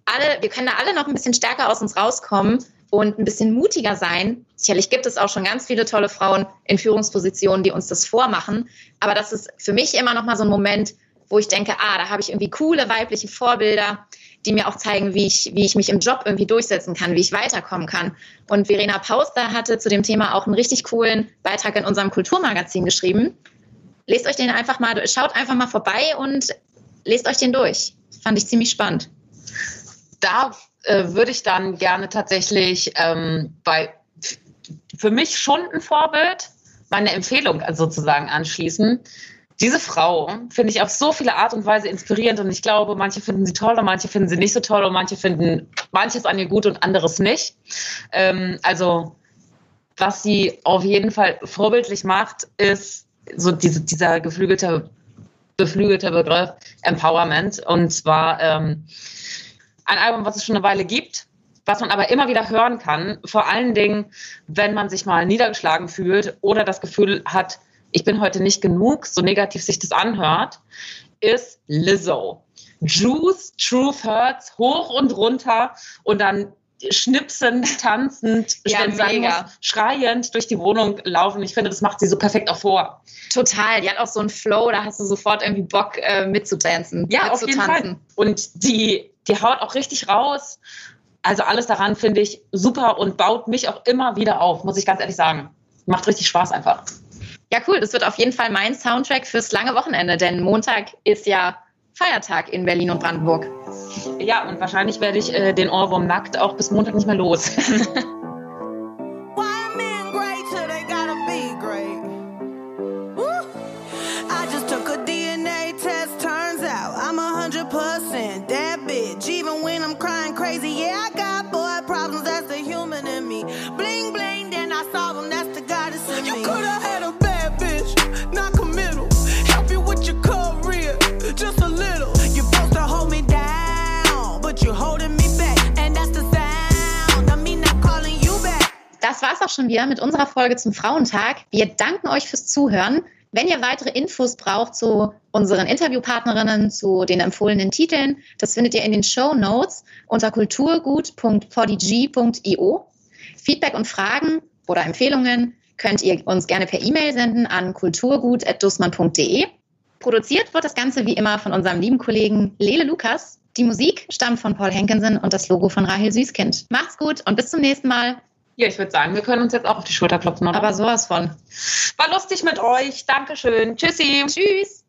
alle, wir können da alle noch ein bisschen stärker aus uns rauskommen und ein bisschen mutiger sein. Sicherlich gibt es auch schon ganz viele tolle Frauen in Führungspositionen, die uns das vormachen. Aber das ist für mich immer noch mal so ein Moment, wo ich denke, ah, da habe ich irgendwie coole weibliche Vorbilder, die mir auch zeigen, wie ich, wie ich mich im Job irgendwie durchsetzen kann, wie ich weiterkommen kann. Und Verena Pauster hatte zu dem Thema auch einen richtig coolen Beitrag in unserem Kulturmagazin geschrieben. Lest euch den einfach mal, schaut einfach mal vorbei und lest euch den durch. Fand ich ziemlich spannend.
Da äh, würde ich dann gerne tatsächlich ähm, bei für mich schon ein Vorbild meine Empfehlung sozusagen anschließen. Diese Frau finde ich auf so viele Art und Weise inspirierend und ich glaube, manche finden sie toll und manche finden sie nicht so toll und manche finden manches an ihr gut und anderes nicht. Ähm, also was sie auf jeden Fall vorbildlich macht, ist so diese, dieser geflügelte, beflügelte Begriff Empowerment und zwar ähm, ein Album, was es schon eine Weile gibt, was man aber immer wieder hören kann, vor allen Dingen, wenn man sich mal niedergeschlagen fühlt oder das Gefühl hat, ich bin heute nicht genug, so negativ sich das anhört, ist Lizzo. Juice, Truth Hurts, hoch und runter und dann schnipsend, tanzend,
Ja, mega.
muss, schreiend durch die Wohnung laufen. Ich finde, das macht sie so perfekt auch vor.
Total. Die hat auch so einen Flow, da hast du sofort irgendwie Bock äh, mitzutanzen.
Ja, auf jeden Fall. Und die, die haut auch richtig raus. Also alles daran finde ich super und baut mich auch immer wieder auf, muss ich ganz ehrlich sagen. Macht richtig Spaß einfach.
Ja, cool. Das wird auf jeden Fall mein Soundtrack fürs lange Wochenende, denn Montag ist ja Feiertag in Berlin und Brandenburg.
Ja, und wahrscheinlich werde ich äh, den Ohrwurm nackt auch bis Montag nicht mehr los.
auch schon wieder mit unserer Folge zum Frauentag. Wir danken euch fürs Zuhören. Wenn ihr weitere Infos braucht zu unseren Interviewpartnerinnen, zu den empfohlenen Titeln, das findet ihr in den Show Notes unter kulturgut.podigy.io. Feedback und Fragen oder Empfehlungen könnt ihr uns gerne per E-Mail senden an kulturgut.dussmann.de. Produziert wird das Ganze wie immer von unserem lieben Kollegen Lele Lukas. Die Musik stammt von Paul Henkensen und das Logo von Rahel Süßkind. Macht's gut und bis zum nächsten Mal.
Ja, ich würde sagen, wir können uns jetzt auch auf die Schulter klopfen, oder?
Aber sowas von.
War lustig mit euch. Dankeschön. Tschüssi.
Tschüss.